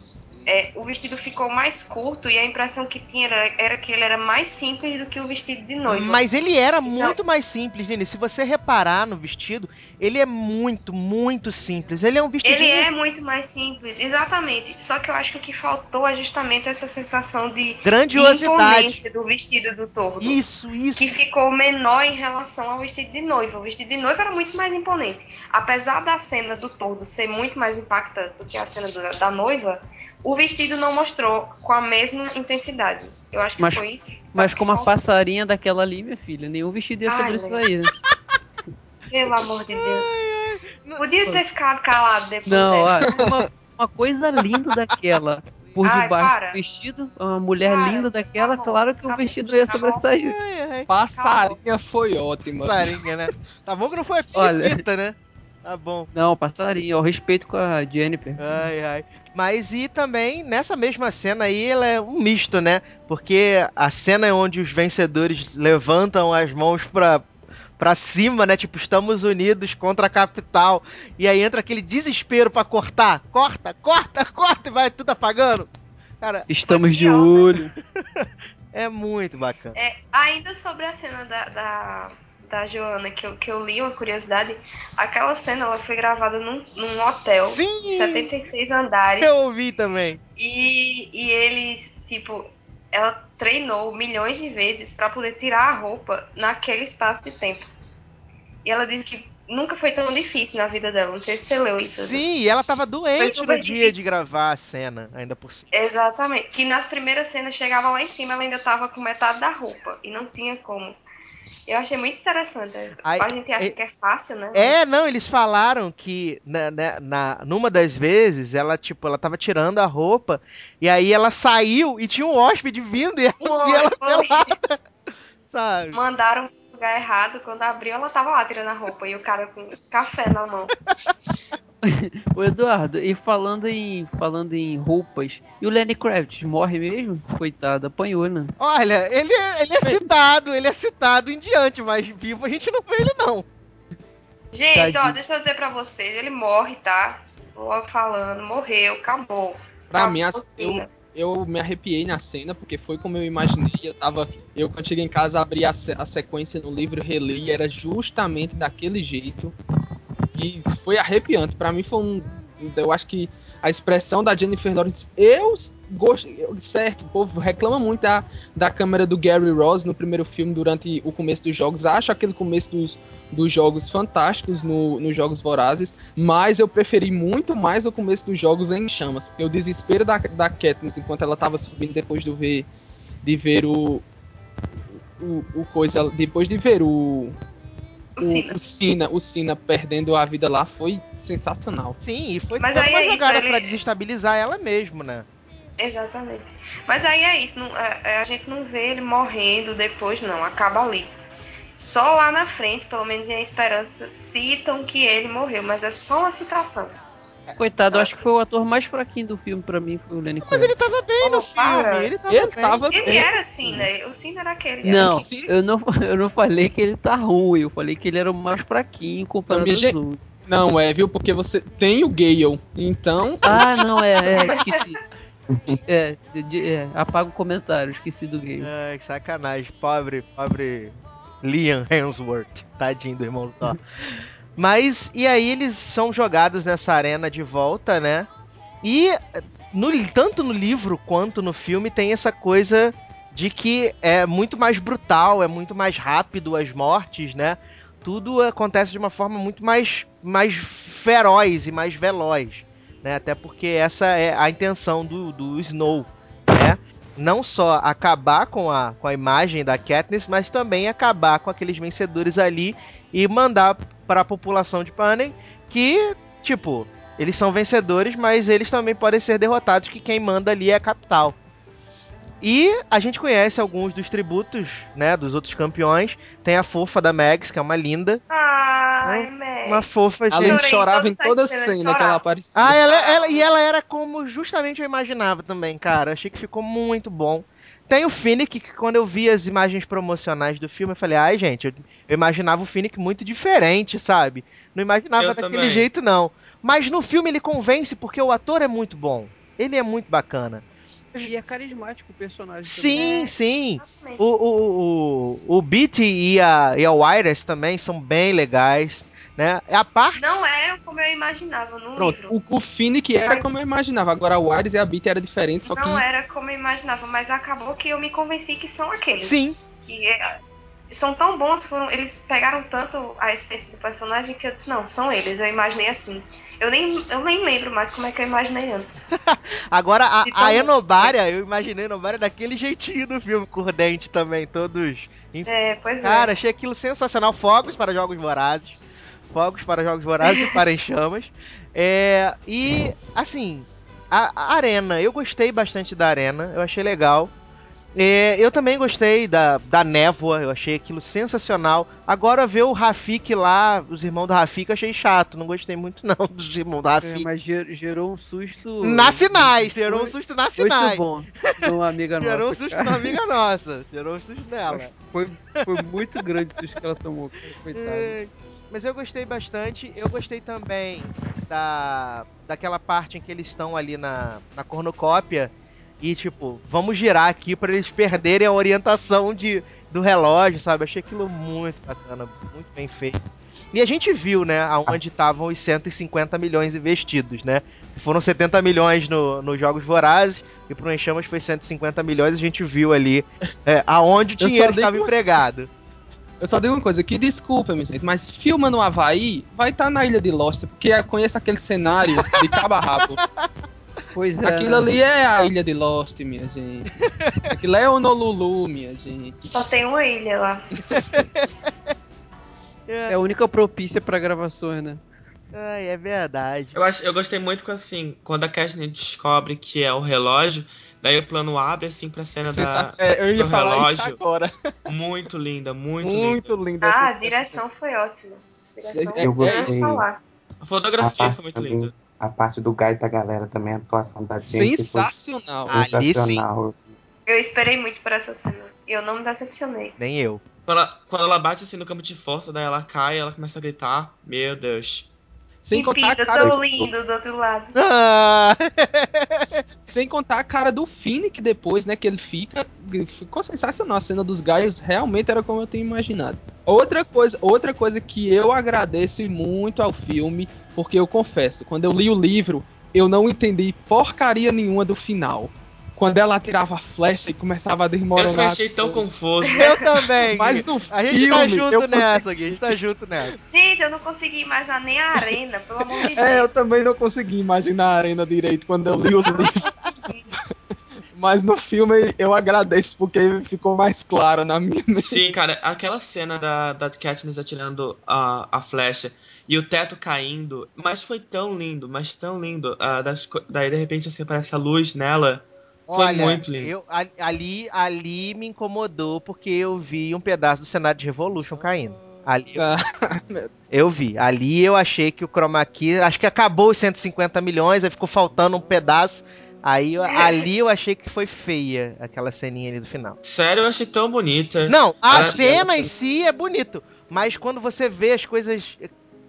é, o vestido ficou mais curto e a impressão que tinha era, era que ele era mais simples do que o vestido de noiva. Mas ele era Então- muito mais simples, Nini. Se você reparar no vestido, ele é muito, muito simples. Ele é um vestido. Ele é muito mais simples, exatamente. Só que eu acho que o que faltou é justamente essa sensação de, de grandiosidade. imponência do vestido do tordo. Isso, isso. que ficou menor em relação ao vestido de noiva. O vestido de noiva era muito mais imponente. Apesar da cena do tordo ser muito mais impactante do que a cena do- da noiva, o vestido não mostrou com a mesma intensidade. Eu acho que Mas- foi isso. Mas que como a passarinha daquela ali, minha filha, nenhum vestido ia Ai, sobressair. né? Pelo amor de Deus. Podia ter ficado calado depois Não, dessa. ó, uma, uma coisa linda daquela. Por Ai, debaixo para. do vestido, uma mulher Para, linda daquela, tá bom, claro que tá o vestido ia tá sobressair. Ai, ai. Passarinha foi ótima. Passarinha, né? Tá bom que não foi a Olha. pipita, né? Tá bom. Não, passarinho, ó, respeito com a Jennifer. Ai, ai. Mas e também, nessa mesma cena aí, ela é um misto, né? Porque a cena é onde os vencedores levantam as mãos pra, pra cima, né? Tipo, estamos unidos contra a capital. E aí entra aquele desespero pra cortar. Corta, corta, corta e vai tudo apagando. Cara, Estamos de olho. é muito bacana. É, ainda sobre a cena da, da, da Joana, que eu, que eu li uma curiosidade, aquela cena ela foi gravada num, num hotel Sim! de 76 andares. Eu ouvi também. E, e eles, tipo, ela treinou milhões de vezes pra poder tirar a roupa naquele espaço de tempo. E ela disse que nunca foi tão difícil na vida dela. Não sei se você leu isso. Sim, e ela tava doente no dia difícil. de gravar a cena, ainda por cima. Exatamente. Que nas primeiras cenas chegava lá em cima, ela ainda tava com metade da roupa. E não tinha como. Eu achei muito interessante. Aí, a gente acha é- que é fácil, né? É, não, eles falaram que na, na, na- numa das vezes ela, tipo, ela tava tirando a roupa e aí ela saiu e tinha um hóspede vindo e, Foi, e ela foi. pelada, sabe? Mandaram pro lugar errado. Quando abriu, ela tava lá tirando a roupa. E o cara com café na mão. Ô Eduardo, e falando em falando em roupas, e o Lenny Kravitz morre mesmo? Coitado, apanhou, né? Olha, ele é, ele é citado, ele é citado em diante, mas vivo a gente não vê ele não. Gente, ó, Tadinho. deixa eu dizer pra vocês. Ele morre, tá? Tô logo falando. Morreu, acabou. Pra mim, Acabou, eu, eu me arrepiei na cena, porque foi como eu imaginei. Eu tava. Eu, quando cheguei em casa, abri a, a sequência no livro, reli, e era justamente daquele jeito. E foi arrepiante. Pra mim foi um. Eu acho que a expressão da Jennifer Lawrence. Eu gosto. Certo, o povo reclama muito da, da câmera do Gary Ross no primeiro filme durante o começo dos jogos. Acho aquele começo dos, dos jogos fantásticos no, nos Jogos Vorazes. Mas eu preferi muito mais o começo dos jogos em chamas. Porque o desespero da, da Katniss enquanto ela tava subindo depois do ver, de ver o. O, o coisa. Depois de ver o. O Sina. o perdendo a vida lá foi sensacional. Sim, e foi Mas toda aí uma é isso, jogada ele- pra desestabilizar ela mesmo, né? Exatamente. Mas aí é isso. não- é- é, a gente não vê ele morrendo depois, não. Acaba ali. Só lá na frente, pelo menos em A Esperança, citam que ele morreu. Mas é só uma citação. Coitado, eu Nossa. acho que foi o ator mais fraquinho do filme pra mim, foi o Lenny Mas ele tava bem no para. filme, ele tava Ele bem. tava Ele bem. era assim, né? O Cine era aquele. Não, Sim. eu não, eu não falei que ele tá ruim, eu falei que ele era o mais fraquinho comparado aos gente- outros. Não é, viu? Porque você tem o Gale. Então. Ah, não, é, é, esqueci. É, de- de- é, apaga o comentário, esqueci do game. Ai, que sacanagem. Pobre, pobre Liam Hemsworth. Tadinho do irmão do Thor. Mas, e aí eles são jogados nessa arena de volta, né? E no, tanto no livro quanto no filme tem essa coisa de que é muito mais brutal, é muito mais rápido as mortes, né? Tudo acontece de uma forma muito mais, mais feroz e mais veloz, né? Até porque essa é a intenção do, do Snow, né? Não só acabar com a, com a imagem da Katniss, mas também acabar com aqueles vencedores ali e mandar para a população de Panem que, tipo, eles são vencedores, mas eles também podem ser derrotados, que quem manda ali é a capital. E a gente conhece alguns dos tributos, né, dos outros campeões. Tem a fofa da Max, que é uma linda. Ai, Uma Meg. fofa de... Além Chorei de chorava em toda as cenas, cena que ela chorava. aparecia. Ah, ela, ela- e ela era como justamente eu imaginava também, cara. Achei que ficou muito bom. Tem o Finnick, que quando eu vi as imagens promocionais do filme, eu falei, ai, gente, eu, eu imaginava o Finnick muito diferente, sabe? Não imaginava Eu daquele também. jeito, não. Mas no filme ele convence porque o ator é muito bom. Ele é muito bacana. E é carismático o personagem Sim, É. sim. O, o, o, o Beat e a, e a Wires também são bem legais, né? A parte. Não era como eu imaginava no Pronto, livro. o, o Finnick era como eu imaginava. Agora o Ares e a Beat era diferente, só que. Não era como eu imaginava, mas acabou que eu me convenci que são aqueles. Sim, Que é- são tão bons, foram, eles pegaram tanto a essência do personagem que eu disse, não, são eles, eu imaginei assim. Eu nem, eu nem lembro mais como é que eu imaginei antes. Agora, a, Então, a Enobaria, eu imaginei a Enobaria daquele jeitinho do filme, com dente também, todos. É, pois Cara, é. achei aquilo sensacional. Fogos para jogos vorazes. Fogos para jogos vorazes e para em chamas. É, e, assim, a, a arena, eu gostei bastante da arena, eu achei legal. É, eu também gostei da, da névoa, eu achei aquilo sensacional. Agora ver o Rafik lá, os irmãos do Rafik, eu achei chato. Não gostei muito, não, dos irmãos do É, Rafik. mas ger- gerou um susto. Na Sinais, gerou um Foi- susto na Muito Sinais. bom. Uma amiga nossa. Gerou um susto cara. na amiga nossa. Gerou um susto nela. Foi, foi muito grande o susto que ela tomou. Coitada. Mas eu gostei bastante. Eu gostei também da daquela parte em que eles estão ali na, na cornucópia e tipo, vamos girar aqui pra eles perderem a orientação de, do relógio, sabe? Achei aquilo muito bacana, muito bem feito. E a gente viu, né, aonde estavam os 150 milhões investidos, né? Foram 70 milhões no, nos Jogos Vorazes e pro Enchamas foi 150 milhões. A gente viu ali é, aonde o dinheiro estava empregado. Eu só digo uma coisa, que desculpa, minha gente, mas filma no Havaí, vai estar na ilha de Lost, porque eu conheço aquele cenário de cabo a rabo. Pois é. Aquilo ali é a ilha de Lost, minha gente. Aquilo é Honolulu, minha gente. Só tem uma ilha lá. É a única propícia pra gravações, né? Ai, é verdade. Eu, acho, eu gostei muito que, assim, quando a Katniss descobre que é o relógio, daí o plano abre, assim, pra cena da... É, eu ia do falar isso relógio. agora. Muito linda, muito, linda. Muito linda. Ah, a direção foi ótima. Direção Eu foi gostei. A A fotografia parte, foi muito também, linda. a parte do Gaita Galera também, a atuação da gente Sensacional. Ah, foi Ali sim. sensacional. Eu esperei muito por essa cena. E eu não me decepcionei. Nem eu. Quando ela, quando ela bate, assim, no campo de força, daí ela cai, ela começa a gritar. Meu Deus. Sem que contar, a vida cara, tão lindo do outro lado. Ah! sem contar a cara do Finnick depois, né? Que ele fica. Ficou sensacional. A cena dos gaias realmente era como eu tinha imaginado. Outra coisa, outra coisa que eu agradeço muito ao filme, porque eu confesso, quando eu li o livro, eu não entendi porcaria nenhuma do final. Quando ela atirava a flecha e começava a Eu desmoronar. também achei tão confuso. eu também. Mas no a gente filme, tá eu junto consegui- nessa, Gui. A gente tá junto nessa. Gente, eu não consegui imaginar nem a arena, pelo amor de Deus. É, eu também não consegui imaginar a arena direito quando eu li o livro. Mas no filme eu agradeço porque ficou mais claro na minha mente. Sim, cara, aquela cena da, da Katniss atirando a, a flecha e o teto caindo, mas foi tão lindo, mas tão lindo. ah, das daí de repente assim aparece a luz nela. Foi Olha, muito lindo. Eu, ali, ali me incomodou porque eu vi um pedaço do cenário de Revolution caindo. Ali eu, Ah, eu vi. Ali eu achei que o chroma key, acho que acabou os 150 milhões, aí ficou faltando um pedaço. Aí eu- ali eu achei que foi feia aquela ceninha ali do final. Sério, eu achei tão bonita. Não, a Ah, cena em si é bonito, mas quando você vê as coisas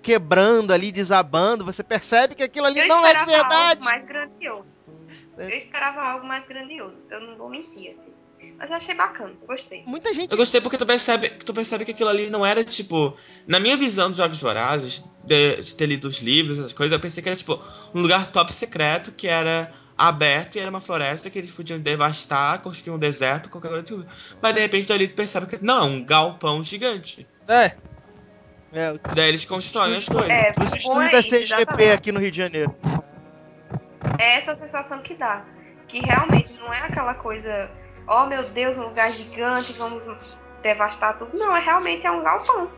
quebrando ali, desabando, você percebe que aquilo ali Eu não é de verdade. algo mais grandioso. É. Eu esperava algo mais grandioso. Eu não vou mentir, assim. Mas eu achei bacana, gostei. Muita gente Eu gostei porque tu percebe, tu percebe que aquilo ali não era tipo. Na minha visão dos Jogos Vorazes, de, de ter lido os livros, essas coisas, eu pensei que era tipo um lugar top secreto que era aberto e era uma floresta que eles podiam devastar, construir um deserto, qualquer coisa. tipo. Mas de repente ali tu percebe que não, é um galpão gigante. é, É, o Daí eles constroem as coisas. É, os estúdios é da CGP aqui no Rio de Janeiro. É essa sensação que dá. Que realmente não é aquela coisa, oh meu Deus, um lugar gigante, vamos devastar tudo. Não, é realmente é um galpão.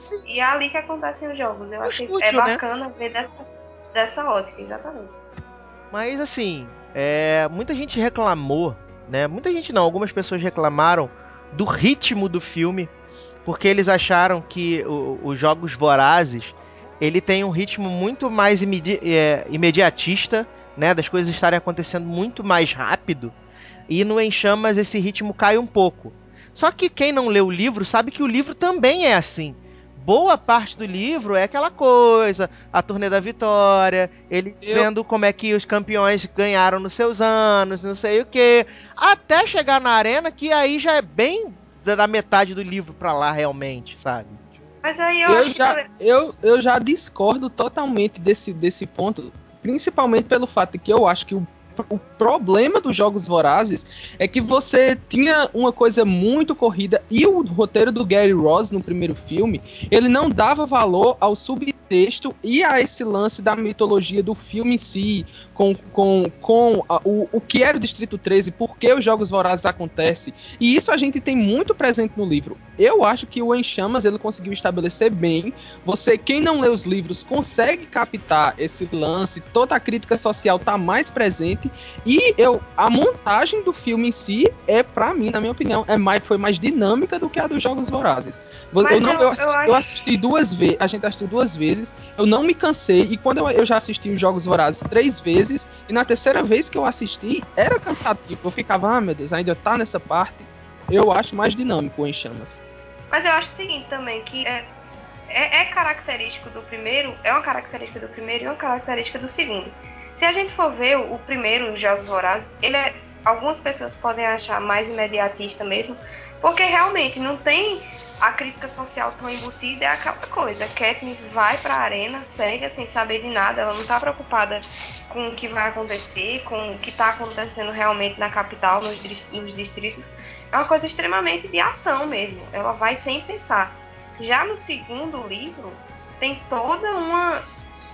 Sim. E é ali que acontecem os jogos. Eu achei estúdio, é né? bacana ver dessa, dessa ótica, exatamente. Mas assim, é, muita gente reclamou né? Muita gente não, algumas pessoas reclamaram do ritmo do filme, porque eles acharam que os Jogos Vorazes ele tem um ritmo muito mais imedi é, imediatista, né? Das coisas estarem acontecendo muito mais rápido. E no Em Chamas esse ritmo cai um pouco. Só que quem não lê o livro sabe que o livro também é assim. Boa parte do livro é aquela coisa, a turnê da vitória, eles Eu... vendo como é que os campeões ganharam nos seus anos, não sei o que, até chegar na arena que aí já é bem da metade do livro para lá realmente, sabe? Mas aí eu, eu já, que... eu, eu já discordo totalmente desse, desse ponto, principalmente pelo fato que eu acho que o o problema dos Jogos Vorazes é que você tinha uma coisa muito corrida e o roteiro do Gary Ross no primeiro filme, ele não dava valor ao subtexto e a esse lance da mitologia do filme em si, com, com, com a, o, o que era o Distrito 13, por que os Jogos Vorazes acontecem. E isso a gente tem muito presente no livro. Eu acho que o Em Chamas ele conseguiu estabelecer bem. Você, quem não lê os livros, consegue captar esse lance, toda a crítica social tá mais presente. E eu, a montagem do filme em si é, para mim, na minha opinião, é mais, foi mais dinâmica do que a dos Jogos Vorazes. Eu, não, eu, eu, assisti, eu, assisti, duas vezes, a gente assistiu duas vezes, eu não me cansei, e quando eu, eu já assisti os Jogos Vorazes três vezes, vezes, e na terceira vez que eu assisti, era cansativo. Eu ficava, ah, meu Deus, ainda tá nessa parte. Eu acho mais dinâmico em chamas. Mas eu acho o seguinte também, que é, é, é, característico do primeiro, é uma característica do primeiro e uma característica do segundo. Se a gente for ver o, primeiro, os Jogos Vorazes, ele é. Algumas pessoas podem achar mais imediatista mesmo, porque realmente não tem a crítica social tão embutida, é aquela coisa. Katniss vai pra arena cega, sem saber de nada, ela não tá preocupada com o que vai acontecer, com o que está acontecendo realmente na capital, nos, nos distritos. É uma coisa extremamente de ação mesmo. Ela vai sem pensar. Já no segundo livro, tem toda uma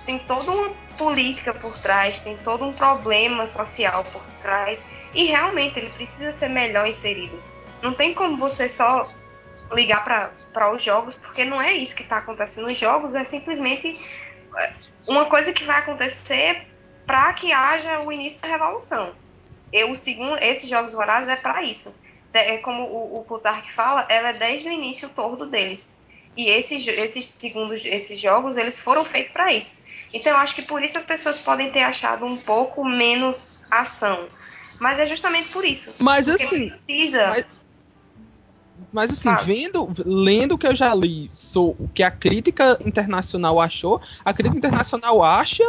tem toda uma política por trás, tem todo um problema social por trás e realmente ele precisa ser melhor inserido. Não tem como você só ligar para os jogos, porque não é isso que está acontecendo. Os jogos é simplesmente é, uma coisa que vai acontecer para que haja o início da revolução. Eu, segundo esses jogos vorazes é para isso. É como o, o Plutarch fala, ela é desde o início todo deles. E esses, esses segundos, esses jogos, eles foram feitos para isso. Então, acho que por isso as pessoas podem ter achado um pouco menos ação. Mas é justamente por isso. Mas assim. Precisa. Mas mas assim, vendo, lendo o que eu já li, sou o que a crítica internacional achou, a crítica internacional acha,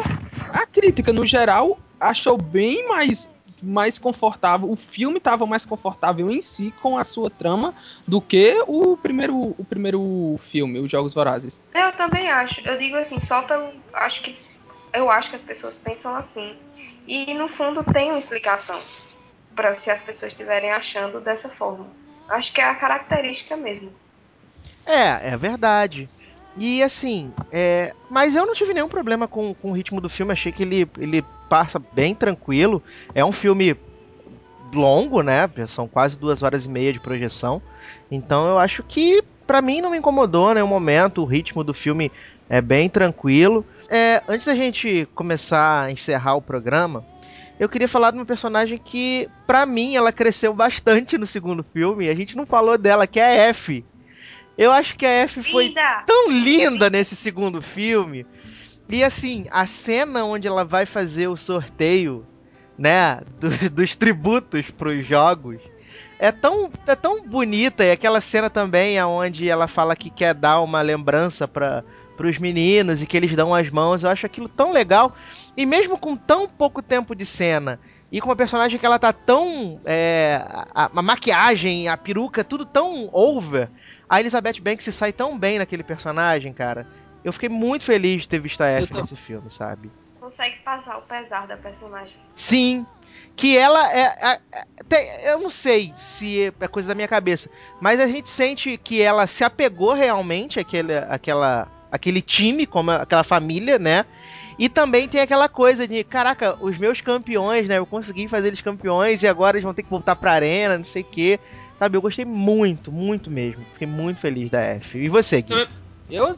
a crítica no geral achou bem mais mais confortável, o filme estava mais confortável em si com a sua trama do que o primeiro o primeiro filme, os Jogos Vorazes. Eu também acho. Eu digo assim, só pelo acho que eu acho que as pessoas pensam assim. E no fundo tem uma explicação para se as pessoas estiverem achando dessa forma. Acho que é a característica mesmo. É, é verdade. E assim, é... mas eu não tive nenhum problema com, com o ritmo do filme, achei que ele, ele passa bem tranquilo. É um filme longo, né? São quase duas horas e meia de projeção. Então eu acho que para mim não me incomodou né, o momento, o ritmo do filme é bem tranquilo. É, antes da gente começar a encerrar o programa, eu queria falar de uma personagem que, para mim, ela cresceu bastante no segundo filme. A gente não falou dela, que é a F. Eu acho que a F foi linda. tão linda nesse segundo filme. E assim, a cena onde ela vai fazer o sorteio, né, do, dos tributos pros jogos, é tão, é tão bonita. E aquela cena também onde ela fala que quer dar uma lembrança para os meninos e que eles dão as mãos. Eu acho aquilo tão legal. E mesmo com tão pouco tempo de cena e com uma personagem que ela tá tão. É, a, a, maquiagem, a peruca, tudo tão over, a Elizabeth Banks se sai tão bem naquele personagem, cara. Eu fiquei muito feliz de ter visto a F tô... nesse filme, sabe? Consegue passar o pesar da personagem. Sim, que ela é, é, é, eu não sei se é coisa da minha cabeça, mas a gente sente que ela se apegou realmente àquele, àquela, àquele time, como aquela família, né? E também tem aquela coisa de, caraca, os meus campeões, né? Eu consegui fazer eles campeões e agora eles vão ter que voltar pra arena, não sei o quê. Sabe, eu gostei muito, muito mesmo. Fiquei muito feliz da F. E você, Gui? Eu,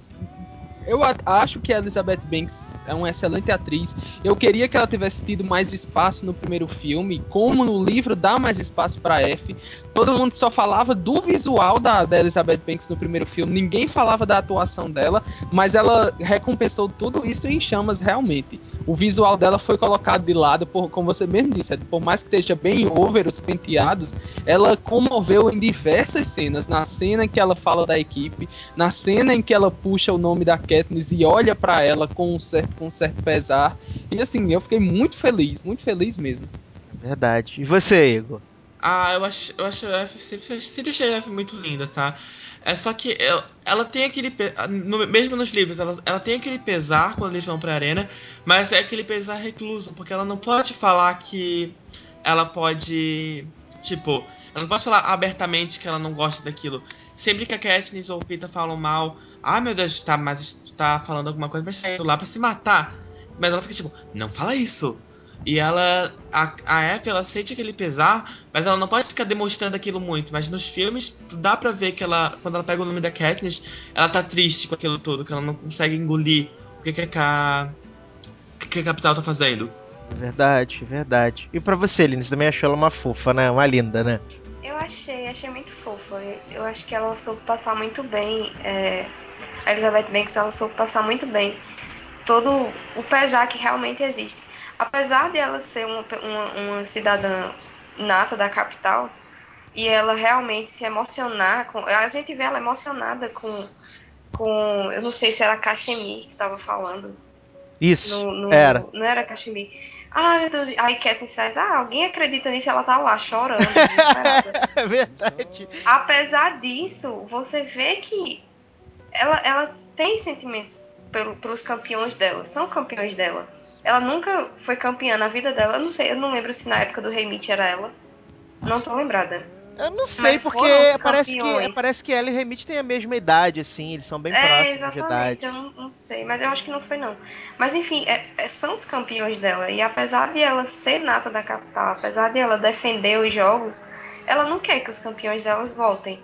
Eu a- acho que a Elizabeth Banks é uma excelente atriz. Eu queria que ela tivesse tido mais espaço no primeiro filme, como no livro dá mais espaço pra F. Todo mundo só falava do visual da, da Elizabeth Banks no primeiro filme, ninguém falava da atuação dela, mas ela recompensou tudo isso em chamas realmente. O visual dela foi colocado de lado, por, como você mesmo disse, Ed, por mais que esteja bem over os penteados, ela comoveu em diversas cenas. Na cena em que ela fala da equipe, na cena em que ela puxa o nome da Katniss e olha pra ela com um certo, com um certo pesar. E assim, eu fiquei muito feliz, muito feliz mesmo. Verdade. E você, Igor? Ah, eu acho, eu acho a F, sempre, achei a F muito linda, tá? É só que ela, ela tem aquele. pe- no- mesmo nos livros, ela, ela tem aquele pesar quando eles vão pra arena, mas é aquele pesar recluso, porque ela não pode falar que ela pode. Tipo, ela não pode falar abertamente que ela não gosta daquilo. Sempre que a Katniss ou Pita falam mal, ah meu Deus, tá, mas tá falando alguma coisa, mas saindo lá pra se matar. Mas ela fica tipo, não fala isso. E ela. A, a F, ela sente aquele pesar, mas ela não pode ficar demonstrando aquilo muito. Mas nos filmes, dá pra ver que ela, quando ela pega o nome da Katniss, ela tá triste com aquilo tudo, que ela não consegue engolir o que, que, a, o que a Capital tá fazendo. Verdade, verdade. E pra você, Lini, você também achou ela uma fofa, né? Uma linda, né? Eu achei, achei muito fofa. Eu acho que ela soube passar muito bem. é, a Elizabeth Banks, ela soube passar muito bem todo o pesar que realmente existe. Apesar de ela ser uma, uma, uma cidadã nata da capital, e ela realmente se emocionar com. A gente vê ela emocionada com. com eu não sei se era Cachemir que estava falando. Isso, No, no- era. Não era Cachemir. Ah, meu Deus. Aí Katniss faz, ah, alguém acredita nisso? Ela tá lá chorando, desesperada. É verdade. Apesar disso, você vê que ela, ela tem sentimentos pelo, pelos campeões dela. São campeões dela. Ela nunca foi campeã na vida dela. Eu não sei, eu não lembro se na época do Rei Mitch era ela. Não tô lembrada. Eu não sei, Mas porque parece que, parece que ela e Remit têm a mesma idade, assim, eles são bem é, próximos de exatamente. idade. Eu não, não sei, mas eu acho que não foi não. Mas enfim, é- é- são os campeões dela. E apesar de ela ser nata da capital, apesar de ela defender os jogos, ela não quer que os campeões delas voltem.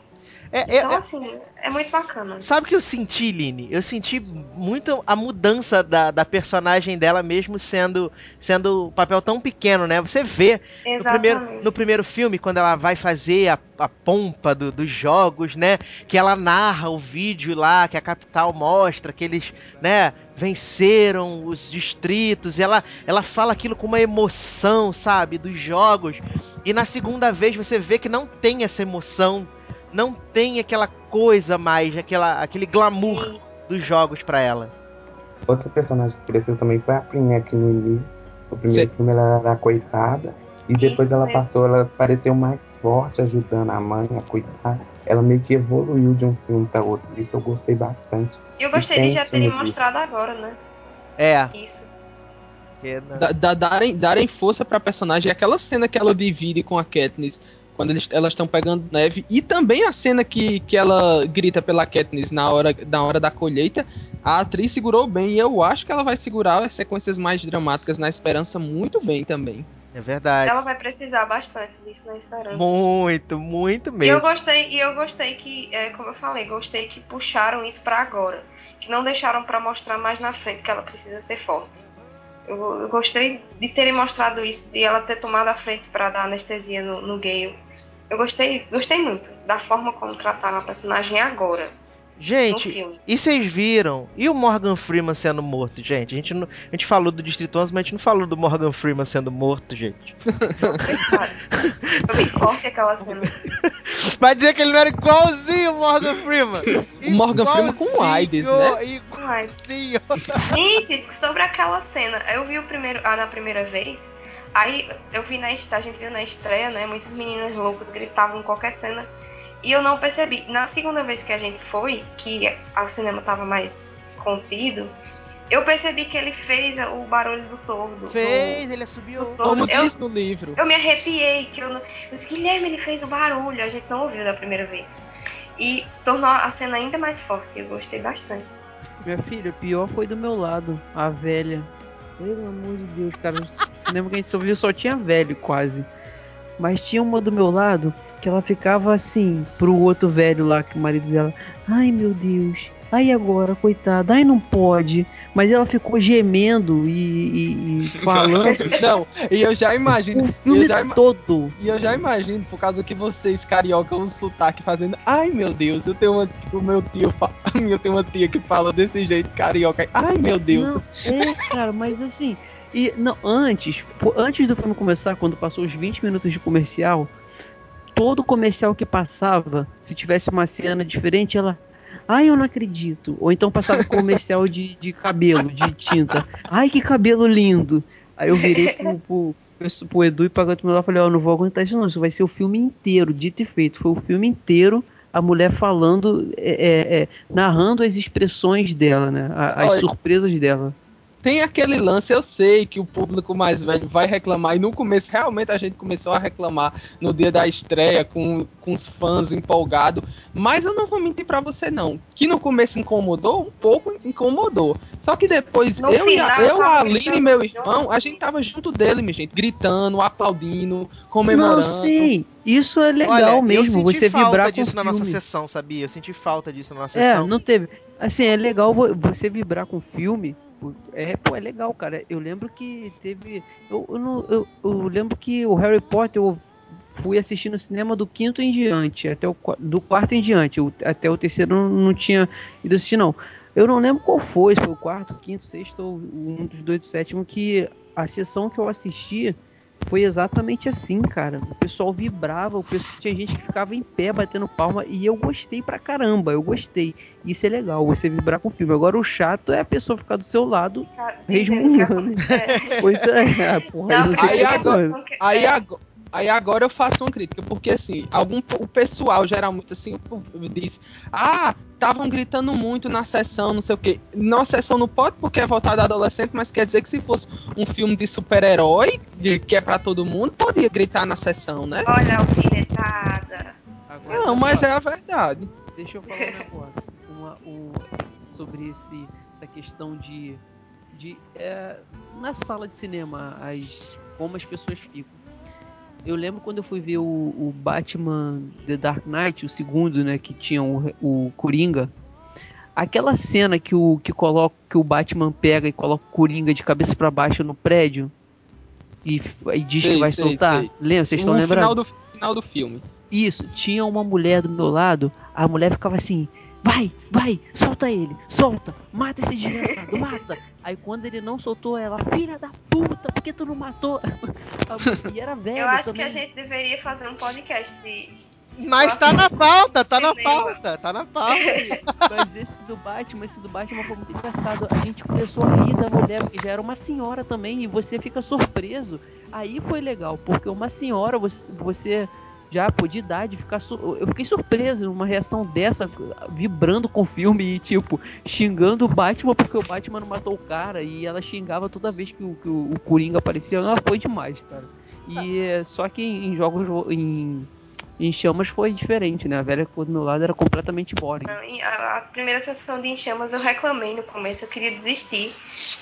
É, é- Então, é- assim, é muito bacana. Sabe o que eu senti, Line? Eu senti muito a mudança da, da personagem dela, mesmo sendo sendo um papel tão pequeno, né? Você vê no primeiro, no primeiro filme, quando ela vai fazer a, a pompa do- dos jogos, né? Que ela narra o vídeo lá, que a capital mostra que eles, né, venceram os distritos. E ela, ela fala aquilo com uma emoção, sabe? Dos jogos. E na segunda vez você vê que não tem essa emoção. Não tem aquela coisa mais, aquela, aquele glamour dos jogos pra ela. Outra personagem que cresceu também foi a Prinheck no início. No primeiro Sim. filme ela era coitada. E depois Isso ela mesmo. passou, ela pareceu mais forte, ajudando a mãe a cuidar. Ela meio que evoluiu de um filme para outro. Isso eu gostei bastante. E eu gostei de já terem mostrado agora, né? É, Isso. da- darem, darem força pra personagem. Aquela cena que ela divide com a Katniss quando eles, elas estão pegando neve. E também a cena que, que ela grita pela Katniss na hora, na hora da colheita. A atriz segurou bem. E eu acho que ela vai segurar as sequências mais dramáticas na esperança muito bem também. é verdade. Ela vai precisar bastante disso na esperança. Muito, muito E eu mesmo. gostei, e eu gostei que, é, como eu falei, gostei que puxaram isso pra agora. Que não deixaram pra mostrar mais na frente que ela precisa ser forte. Eu, eu gostei de terem mostrado isso, de ela ter tomado a frente pra dar anestesia no, no Gale. Eu gostei, gostei muito da forma como trataram a personagem agora, Gente, e vocês viram? E o Morgan Freeman sendo morto, gente? A gente, não, a gente falou do Distrito 11, mas a gente não falou do Morgan Freeman sendo morto, gente. Foi bem forte aquela cena. Vai dizer que ele não era igualzinho o Morgan Freeman. O Morgan Freeman com AIDS, né? Igualzinho. Gente, sobre aquela cena, eu vi o primeiro, ah, na primeira vez, aí eu vi na a gente viu na estreia, né? Muitas meninas loucas gritavam em qualquer cena. E eu não percebi. Na segunda vez que a gente foi, que o cinema tava mais contido, eu percebi que ele fez o barulho do tordo. Fez, ele assumiu. do Como tordo. Eu, diz no livro. eu me arrepiei, que eu não. Eu disse, Guilherme, ele fez o barulho, a gente não ouviu da primeira vez. E tornou a cena ainda mais forte, eu gostei bastante. Minha filha, pior foi do meu lado, a velha. Pelo amor de Deus, cara, o cinema que a gente só viu só tinha velho quase. Mas tinha uma do meu lado que ela ficava assim, pro outro velho lá, que o marido dela. Ai meu Deus, Aí agora, coitada, ai não pode. Mas ela ficou gemendo e, e- e falando Não, e eu já imagino. o filme eu já ima- todo. E eu já imagino, por causa que vocês, carioca, um sotaque fazendo. Ai meu Deus, eu tenho uma. O meu tio. Eu tenho uma tia que fala desse jeito, carioca. Ai meu Deus. Não, é, cara, mas assim. E não, antes, antes do filme começar, quando passou os 20 minutos de comercial, todo comercial que passava, se tivesse uma cena diferente, ela. Ai, eu não acredito. Ou então passava comercial de, de cabelo, de tinta. Ai, que cabelo lindo. Aí eu virei pro, pro, pro, Edu e pra Gato e falei, ó, não vou aguentar isso não, isso vai ser o filme inteiro, dito e feito. Foi o filme inteiro a mulher falando, é, é, é, narrando as expressões dela, né? As Olha, surpresas dela. Tem aquele lance, eu sei que o público mais velho vai reclamar, e no começo realmente a gente começou a reclamar no dia da estreia, com, com os fãs empolgados, mas eu não vou mentir pra você não, que no começo incomodou, um pouco incomodou, só que depois No eu, e a, final, eu, tava a Aline e meu irmão, a gente tava junto dele, minha gente, gritando, aplaudindo, comemorando. Não, sim, isso é legal Olha, eu mesmo, senti você falta vibrar com disso o na nossa filme. sessão, sabia? Eu senti falta disso na nossa É, sessão. não teve. Assim, é legal vo- você vibrar com o filme. Pô, É, pô, é legal, cara. Eu lembro que teve. Eu, eu, não- eu- eu lembro que o Harry Potter eu fui assistir no cinema do quinto em diante, até o do quarto em diante. até o terceiro não, não tinha ido assistir, não. Eu não lembro qual foi, se foi o quarto, quinto, sexto ou um dos dois do sétimo, que a sessão que eu assisti foi exatamente assim, cara. O pessoal vibrava, o pessoal, tinha gente que ficava em pé batendo palma e eu gostei pra caramba, eu gostei. Isso é legal, você vibrar com o filme. Agora o chato é a pessoa ficar do seu lado. Resmungando. é. Então, é, porra, Não, tem Aí agora- Aí, é, aí agora eu faço uma crítica, porque assim, algum, o pessoal geralmente assim diz, ah, estavam gritando muito na sessão, não sei o que. Na sessão não pode porque é voltada a adolescente, mas quer dizer que se fosse um filme de super-herói, que é pra todo mundo, podia gritar na sessão, né? Olha alfinetada. Agora, Não, mas é a verdade. Deixa eu falar um negócio uma- o- sobre esse, essa questão de, de é, na sala de cinema as, como as pessoas ficam. Eu lembro quando eu fui ver o, o Batman The Dark Knight, o segundo, né, que tinha o, o Coringa. Aquela cena que o que coloca que o Batman pega e coloca o Coringa de cabeça para baixo no prédio e, e diz Sei, que vai sei, soltar. sei. Lembra? Vocês estão lembrando? final do, final do filme. Isso, tinha uma mulher do meu lado, a mulher ficava assim, vai, vai, solta ele, solta, mata esse desgraçado, mata. Aí quando ele não soltou ela, filha da puta, por que tu não matou? E era velho Eu acho também. que a gente deveria fazer um podcast de. Mas tá na pauta, tá na pauta, tá na pauta. Mas esse do Batman, esse do Batman foi muito engraçado. A gente começou a rir da mulher, porque já era uma senhora também, e você fica surpreso. Aí foi legal, porque uma senhora, você, você já pô, de idade, ficar eu fiquei surpreso numa reação dessa, vibrando com o filme e, tipo, xingando o Batman porque o Batman não matou o cara, e ela xingava toda vez que o, que o, Coringa aparecia. Ela foi demais, cara. E é, só que em, em jogos em, em chamas foi diferente, né? A velha que ficou do meu lado era completamente boring. A, primeira sessão de Em Chamas eu reclamei no começo, eu queria desistir.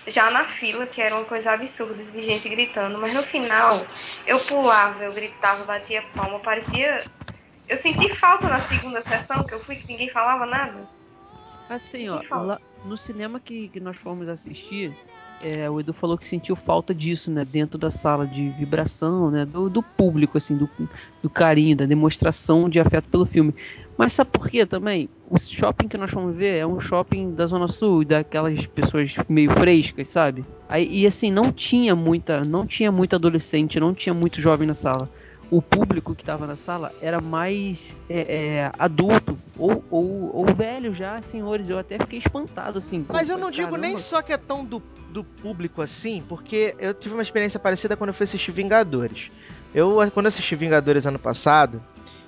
Já na fila, que era uma coisa absurda de gente gritando. Mas no final, eu pulava, eu gritava, batia palma, parecia. Eu senti falta na segunda sessão, que eu fui que ninguém falava nada. Assim, ó, lá no cinema que, que nós fomos assistir, é, o Edu falou que sentiu falta disso, né? Dentro da sala de vibração, né? Do, do público, assim, do, do carinho, da demonstração de afeto pelo filme. Mas sabe por quê também? O shopping que nós fomos ver é um shopping da Zona Sul, daquelas pessoas meio frescas, sabe? Aí, e assim, não tinha muita, não tinha muito adolescente, não tinha muito jovem na sala. O público que estava na sala era mais é, é, adulto ou, ou, ou velho já, senhores. Eu até fiquei espantado, assim. Mas eu não digo nem "Caramba". só que é tão do, do público assim, porque eu tive uma experiência parecida quando eu fui assistir Vingadores. Eu, quando eu assisti Vingadores ano passado,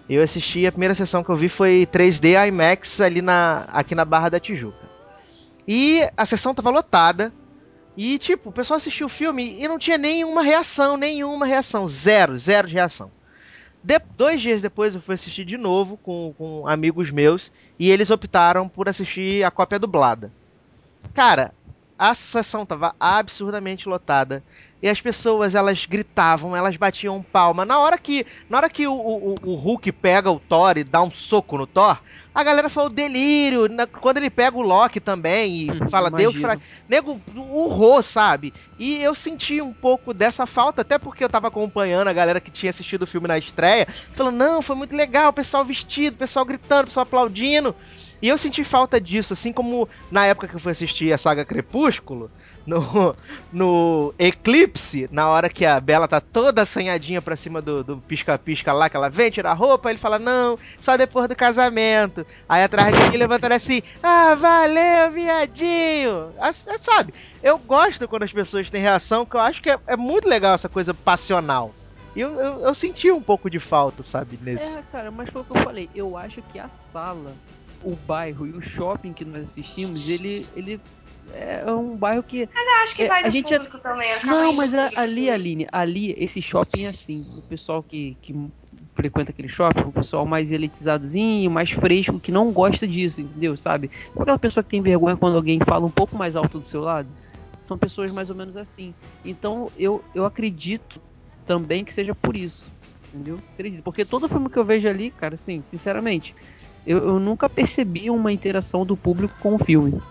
eu assisti, a primeira sessão que eu vi foi 3D IMAX ali na, aqui na Barra da Tijuca. E a sessão tava lotada. E, tipo, o pessoal assistiu o filme e não tinha nenhuma reação, nenhuma reação. Zero, zero de reação. De- dois dias depois eu fui assistir de novo com, com amigos meus e eles optaram por assistir a cópia dublada. Cara, a sessão tava absurdamente lotada. e as pessoas elas gritavam, elas batiam palma. Na hora que, na hora que o, o, o Hulk pega o Thor e dá um soco no Thor, a galera falou delírio. Na- quando ele pega o Loki também e Hum, fala Deus fra... Nego urrou, sabe? E eu senti um pouco dessa falta, até porque eu tava acompanhando a galera que tinha assistido o filme na estreia, falando, não, foi muito legal, o pessoal vestido, o pessoal gritando, o pessoal aplaudindo. E eu senti falta disso, assim como na época que eu fui assistir a saga Crepúsculo, no, no Eclipse, na hora que a Bela tá toda assanhadinha pra cima do pisca-pisca lá, que ela vem tirar a roupa, ele fala, não, só depois do casamento. Aí atrás de mim levantando assim, ah, valeu, viadinho. Sabe, eu gosto quando as pessoas têm reação, que eu acho que é, é muito legal essa coisa passional. E eu, eu, eu senti um pouco de falta, sabe, nesse. É, cara, mas foi o que eu falei. Eu acho que a sala, o bairro e o shopping que nós assistimos, ele, ele é um bairro que. Eu acho que É, vai a do gente é- público também. acaba Não, mas a- ali, também. Aline, ali, esse shopping é assim. O pessoal que, que frequenta aquele shopping, o pessoal mais elitizadozinho, mais fresco, que não gosta disso, entendeu? Sabe? Sabe Aquela pessoa que tem vergonha quando alguém fala um pouco mais alto do seu lado. São pessoas mais ou menos assim. Então, eu, eu acredito também que seja por isso. Entendeu? Acredito. Porque todo filme que eu vejo ali, cara, assim, sinceramente, eu, eu nunca percebi uma interação do público com o filme.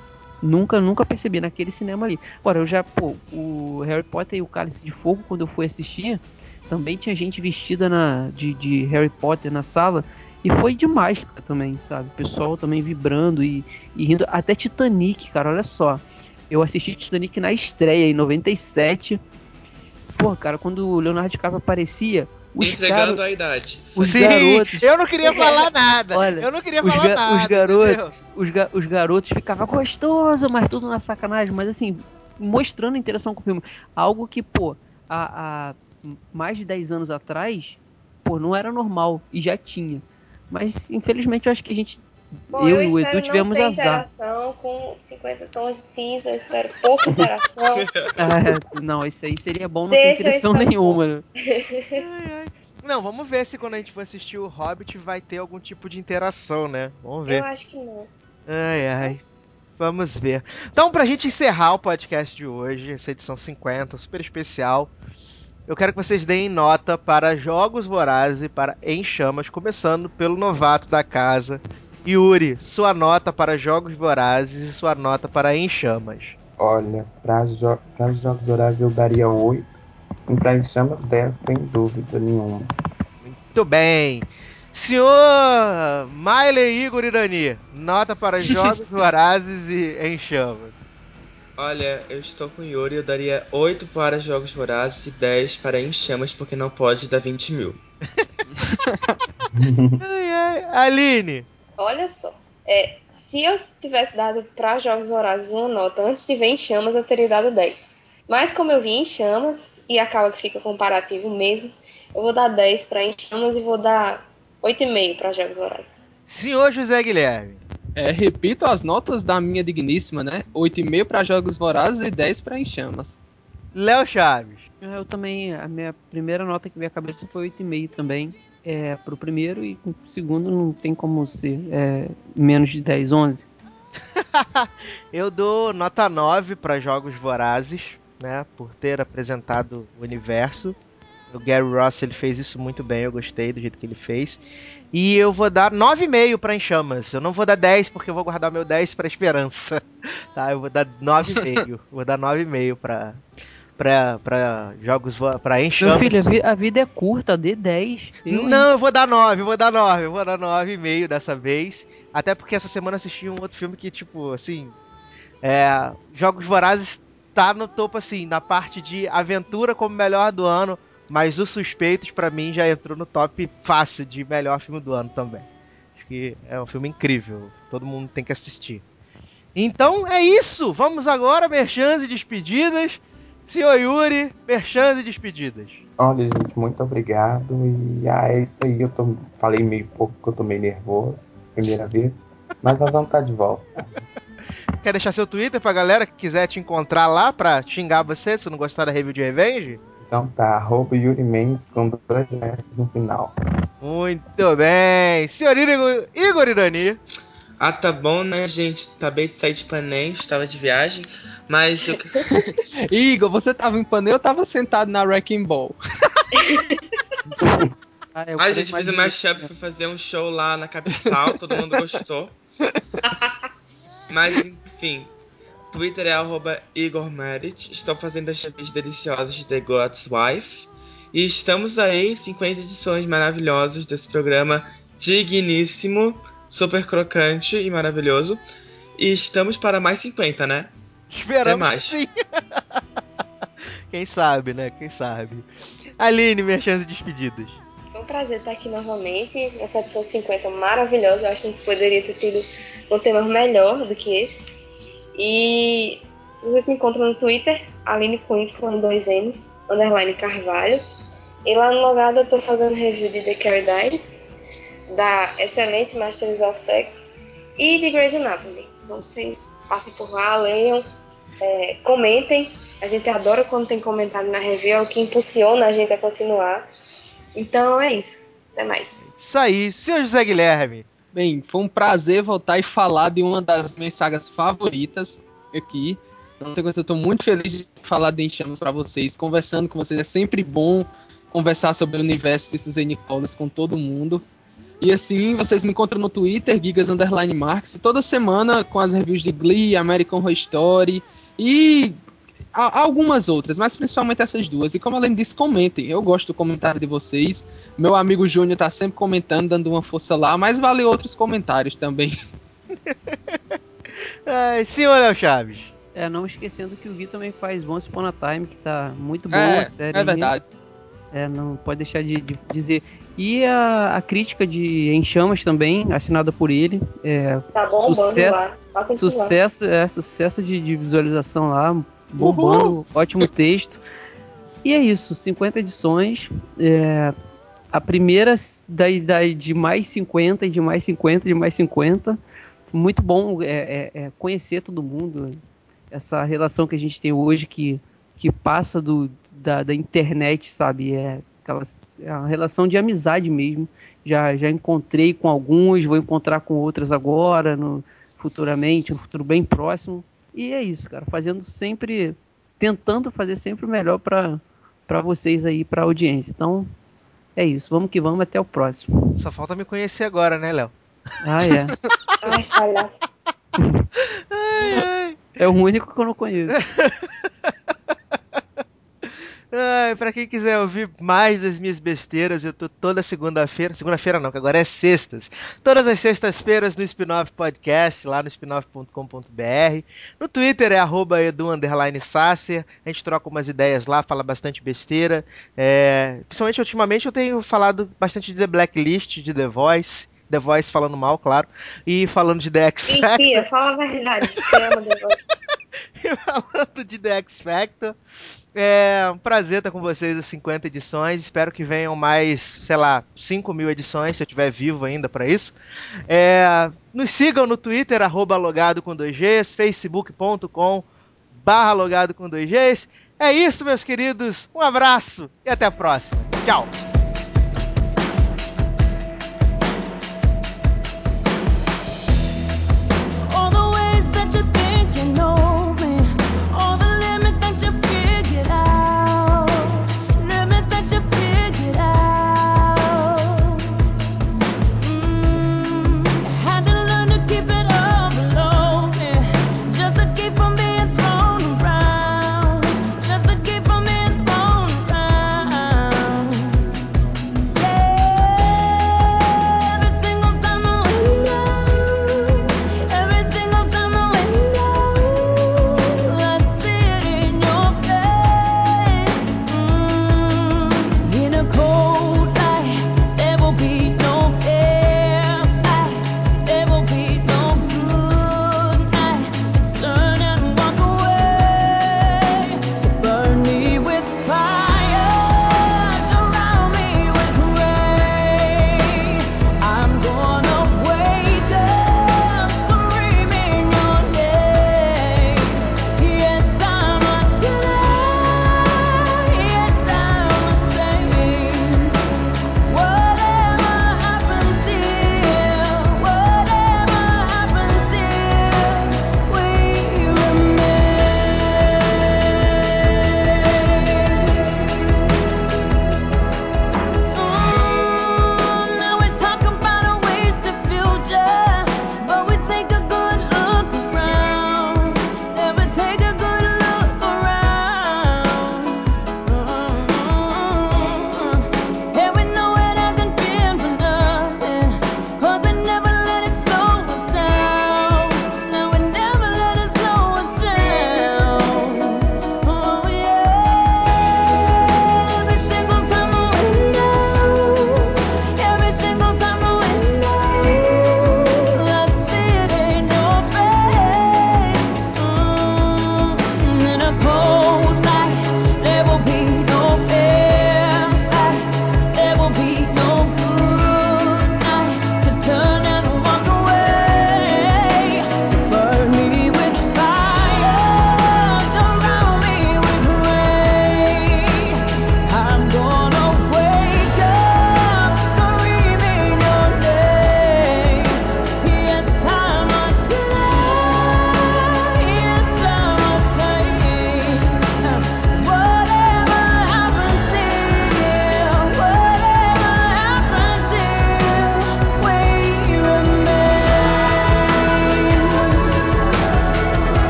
Nunca, nunca percebi naquele cinema ali. Agora, eu já, pô, o Harry Potter e o Cálice de Fogo, quando eu fui assistir, também tinha gente vestida na, de, de Harry Potter na sala. E foi demais cara, também, sabe? O pessoal também vibrando e, e rindo. Até Titanic, cara, olha só. Eu assisti Titanic na estreia, em 97. Pô, cara, quando o Leonardo DiCaprio aparecia, os Entregando caras... a idade. Os Sim, garotos... eu não queria falar nada. Olha, eu não queria os falar ga- nada. os garotos- os, ga- os garotos ficavam gostoso, mas tudo na sacanagem, mas assim, mostrando a interação com o filme. Algo que, pô, há, há mais de 10 anos atrás, pô, não era normal e já tinha. Mas infelizmente eu acho que a gente. Bom, eu eu, e o espero Edu não tivemos ter azar. interação com 50 tons de cinza, eu espero pouca interação. É, não, isso aí seria bom não ter interação nenhuma. né? Ai, ai. Não, vamos ver se quando a gente for assistir o Hobbit vai ter algum tipo de interação, né? Vamos ver. eu acho que não. Ai, ai. Vamos ver. Então, pra gente encerrar o podcast de hoje, essa edição 50, super especial, eu quero que vocês deem nota para Jogos Vorazes e para Em Chamas, começando pelo novato da casa. Yuri, sua nota para Jogos Vorazes e sua nota para Em Chamas. Olha, para jo os Jogos Horários eu daria 8. E para Em Chamas 10, sem dúvida nenhuma. Muito bem. Senhor Miley Igor Irani, nota para Jogos Vorazes e Em Chamas. Olha, eu estou com o Yuri, eu daria 8 para Jogos Vorazes e 10 para Em Chamas, porque não pode dar 20 mil. Ai, ai. Aline, Olha só. É, se eu tivesse dado para Jogos Vorazes uma nota antes de ver em chamas, eu teria dado 10. Mas como eu vi em chamas, e acaba que fica comparativo mesmo, eu vou dar 10 para em chamas e vou dar 8,5 para Jogos Vorazes. senhor José Guilherme. É, repito as notas da minha digníssima, né? 8,5 para Jogos Vorazes e 10 para Enchamas. Léo Chaves. Eu também, a minha primeira nota que veio à cabeça foi 8,5 também. É, pro primeiro e pro segundo não tem como ser é, menos de 10, 11. Eu dou nota 9 para Jogos Vorazes, né? Por ter apresentado o universo. O Gary Ross ele fez isso muito bem, eu gostei do jeito que ele fez. E eu vou dar 9,5 para Enchamas. Eu não vou dar 10 porque eu vou guardar o meu 10 para Esperança. Tá? Eu vou dar 9,5. vou dar 9,5 para para para jogos para Meu Enchamas. filho, a, vi- a vida é curta, dê 10. Eu, hein? Não, eu vou dar 9, eu vou dar 9, eu vou dar 9,5 dessa vez. Até porque essa semana assisti um outro filme que, tipo, assim. É, Jogos Vorazes tá no topo, assim, na parte de aventura como melhor do ano. Mas Os Suspeitos, pra mim, já entrou no top fácil de melhor filme do ano também. Acho que é um filme incrível. Todo mundo tem que assistir. Então é isso! Vamos agora, merchans e despedidas. Senhor Yuri, merchans e despedidas. Olha, gente, muito obrigado. E ah, é isso aí. Eu tô, falei meio pouco porque eu tô meio nervoso, primeira vez. Mas nós vamos estar de volta. Quer deixar seu Twitter pra galera que quiser te encontrar lá pra xingar você se não gostar da review de Revenge? Então tá, arroba Yuri Mendes com dois S no final. Muito bem. Senhor Igor, Igor Irani. Ah, tá bom, né, gente? Acabei de sair de Panem, estava de viagem, mas eu... Igor, você tava em Panem ou tava sentado na Wrecking Ball? Ah, eu a gente fez um em- mashup, foi fazer um show lá na capital, todo mundo gostou. Mas enfim, Twitter é arroba Igor Merit. Estou fazendo as chaves deliciosas de The God's Wife. E estamos aí, 50 edições maravilhosas desse programa digníssimo, super crocante e maravilhoso. E estamos para mais 50, né? Esperamos mais. sim. Quem sabe, né? Quem sabe. Aline, minha chance de despedidas. Foi um prazer estar aqui novamente. Essa edição 50 maravilhosa. Eu acho que a gente poderia ter tido um tema melhor do que esse. E vocês me encontram no Twitter, Aline com Y, dois M's, underline Carvalho. E lá no logado eu tô fazendo review de The Carrie Diaries, da excelente Masters of Sex e de Grey's Anatomy. Então vocês passem por lá, leiam, é, comentem. A gente adora quando tem comentário na review, é o que impulsiona a gente a continuar. Então é isso. Até mais. Isso aí, senhor José Guilherme. Bem, foi um prazer voltar e falar de uma das minhas sagas favoritas aqui. Não tem coisa, eu tô muito feliz de falar de Enchamas pra vocês, conversando com vocês. É sempre bom conversar sobre o universo de Suzanne Collins com todo mundo. E assim, vocês me encontram no Twitter, Gigas Underline Marks, toda semana com as reviews de Glee, American Horror Story e a- algumas outras, mas principalmente essas duas. E como além disso, comentem. Eu gosto do comentário de vocês. Meu amigo Júnior tá sempre comentando, dando uma força lá, mas vale outros comentários também. Ai, senhor Léo Chaves. É, não esquecendo que o Gui também faz Once Upon a Time, que tá muito boa a É, série. é aí. verdade. É, não pode deixar de, de dizer. E a, a crítica de Em Chamas também, assinada por ele. É, Tá bombando Sucesso- lá. Pode continuar. sucesso, é, sucesso de, de visualização lá, bombando, ótimo texto. E é isso, 50 edições. é, a primeira da, da, de mais 50 e de mais 50 de mais 50. Muito bom é, é, é, conhecer todo mundo. Essa relação que a gente tem hoje que, que passa do, da, da internet, sabe? É, aquelas, é uma relação de amizade mesmo. Já, já encontrei com alguns, vou encontrar com outras agora, no, futuramente, no futuro bem próximo. E é isso, cara. Fazendo sempre. Tentando fazer sempre o melhor para para vocês aí, para a audiência. Então, é isso. Vamos que vamos. Até o próximo. Só falta me conhecer agora, né, Léo? Ah, é. Ai, ai. É o único que eu não conheço. Ai, pra quem quiser ouvir mais das minhas besteiras, eu tô toda segunda-feira. Segunda-feira não, que agora é sextas. Todas as sextas-feiras no Spinoff Podcast, lá no spinoff.com.br. No Twitter é arroba edu underline Sasser. A gente troca umas ideias lá, fala bastante besteira. É, principalmente ultimamente eu tenho falado bastante de The Blacklist, de The Voice. The Voice falando mal, claro. E falando de The X Factor. Mentira, fala a verdade. Você ama The Voice. E falando de The X Factor, é um prazer estar com vocês às 50 edições. Espero que venham mais, sei lá, 5 mil edições, se eu estiver vivo ainda para isso. É, nos sigam no Twitter, arroba logado com 2Gs, facebook.com barra logado com 2Gs. É isso, meus queridos. Um abraço e até a próxima. Tchau!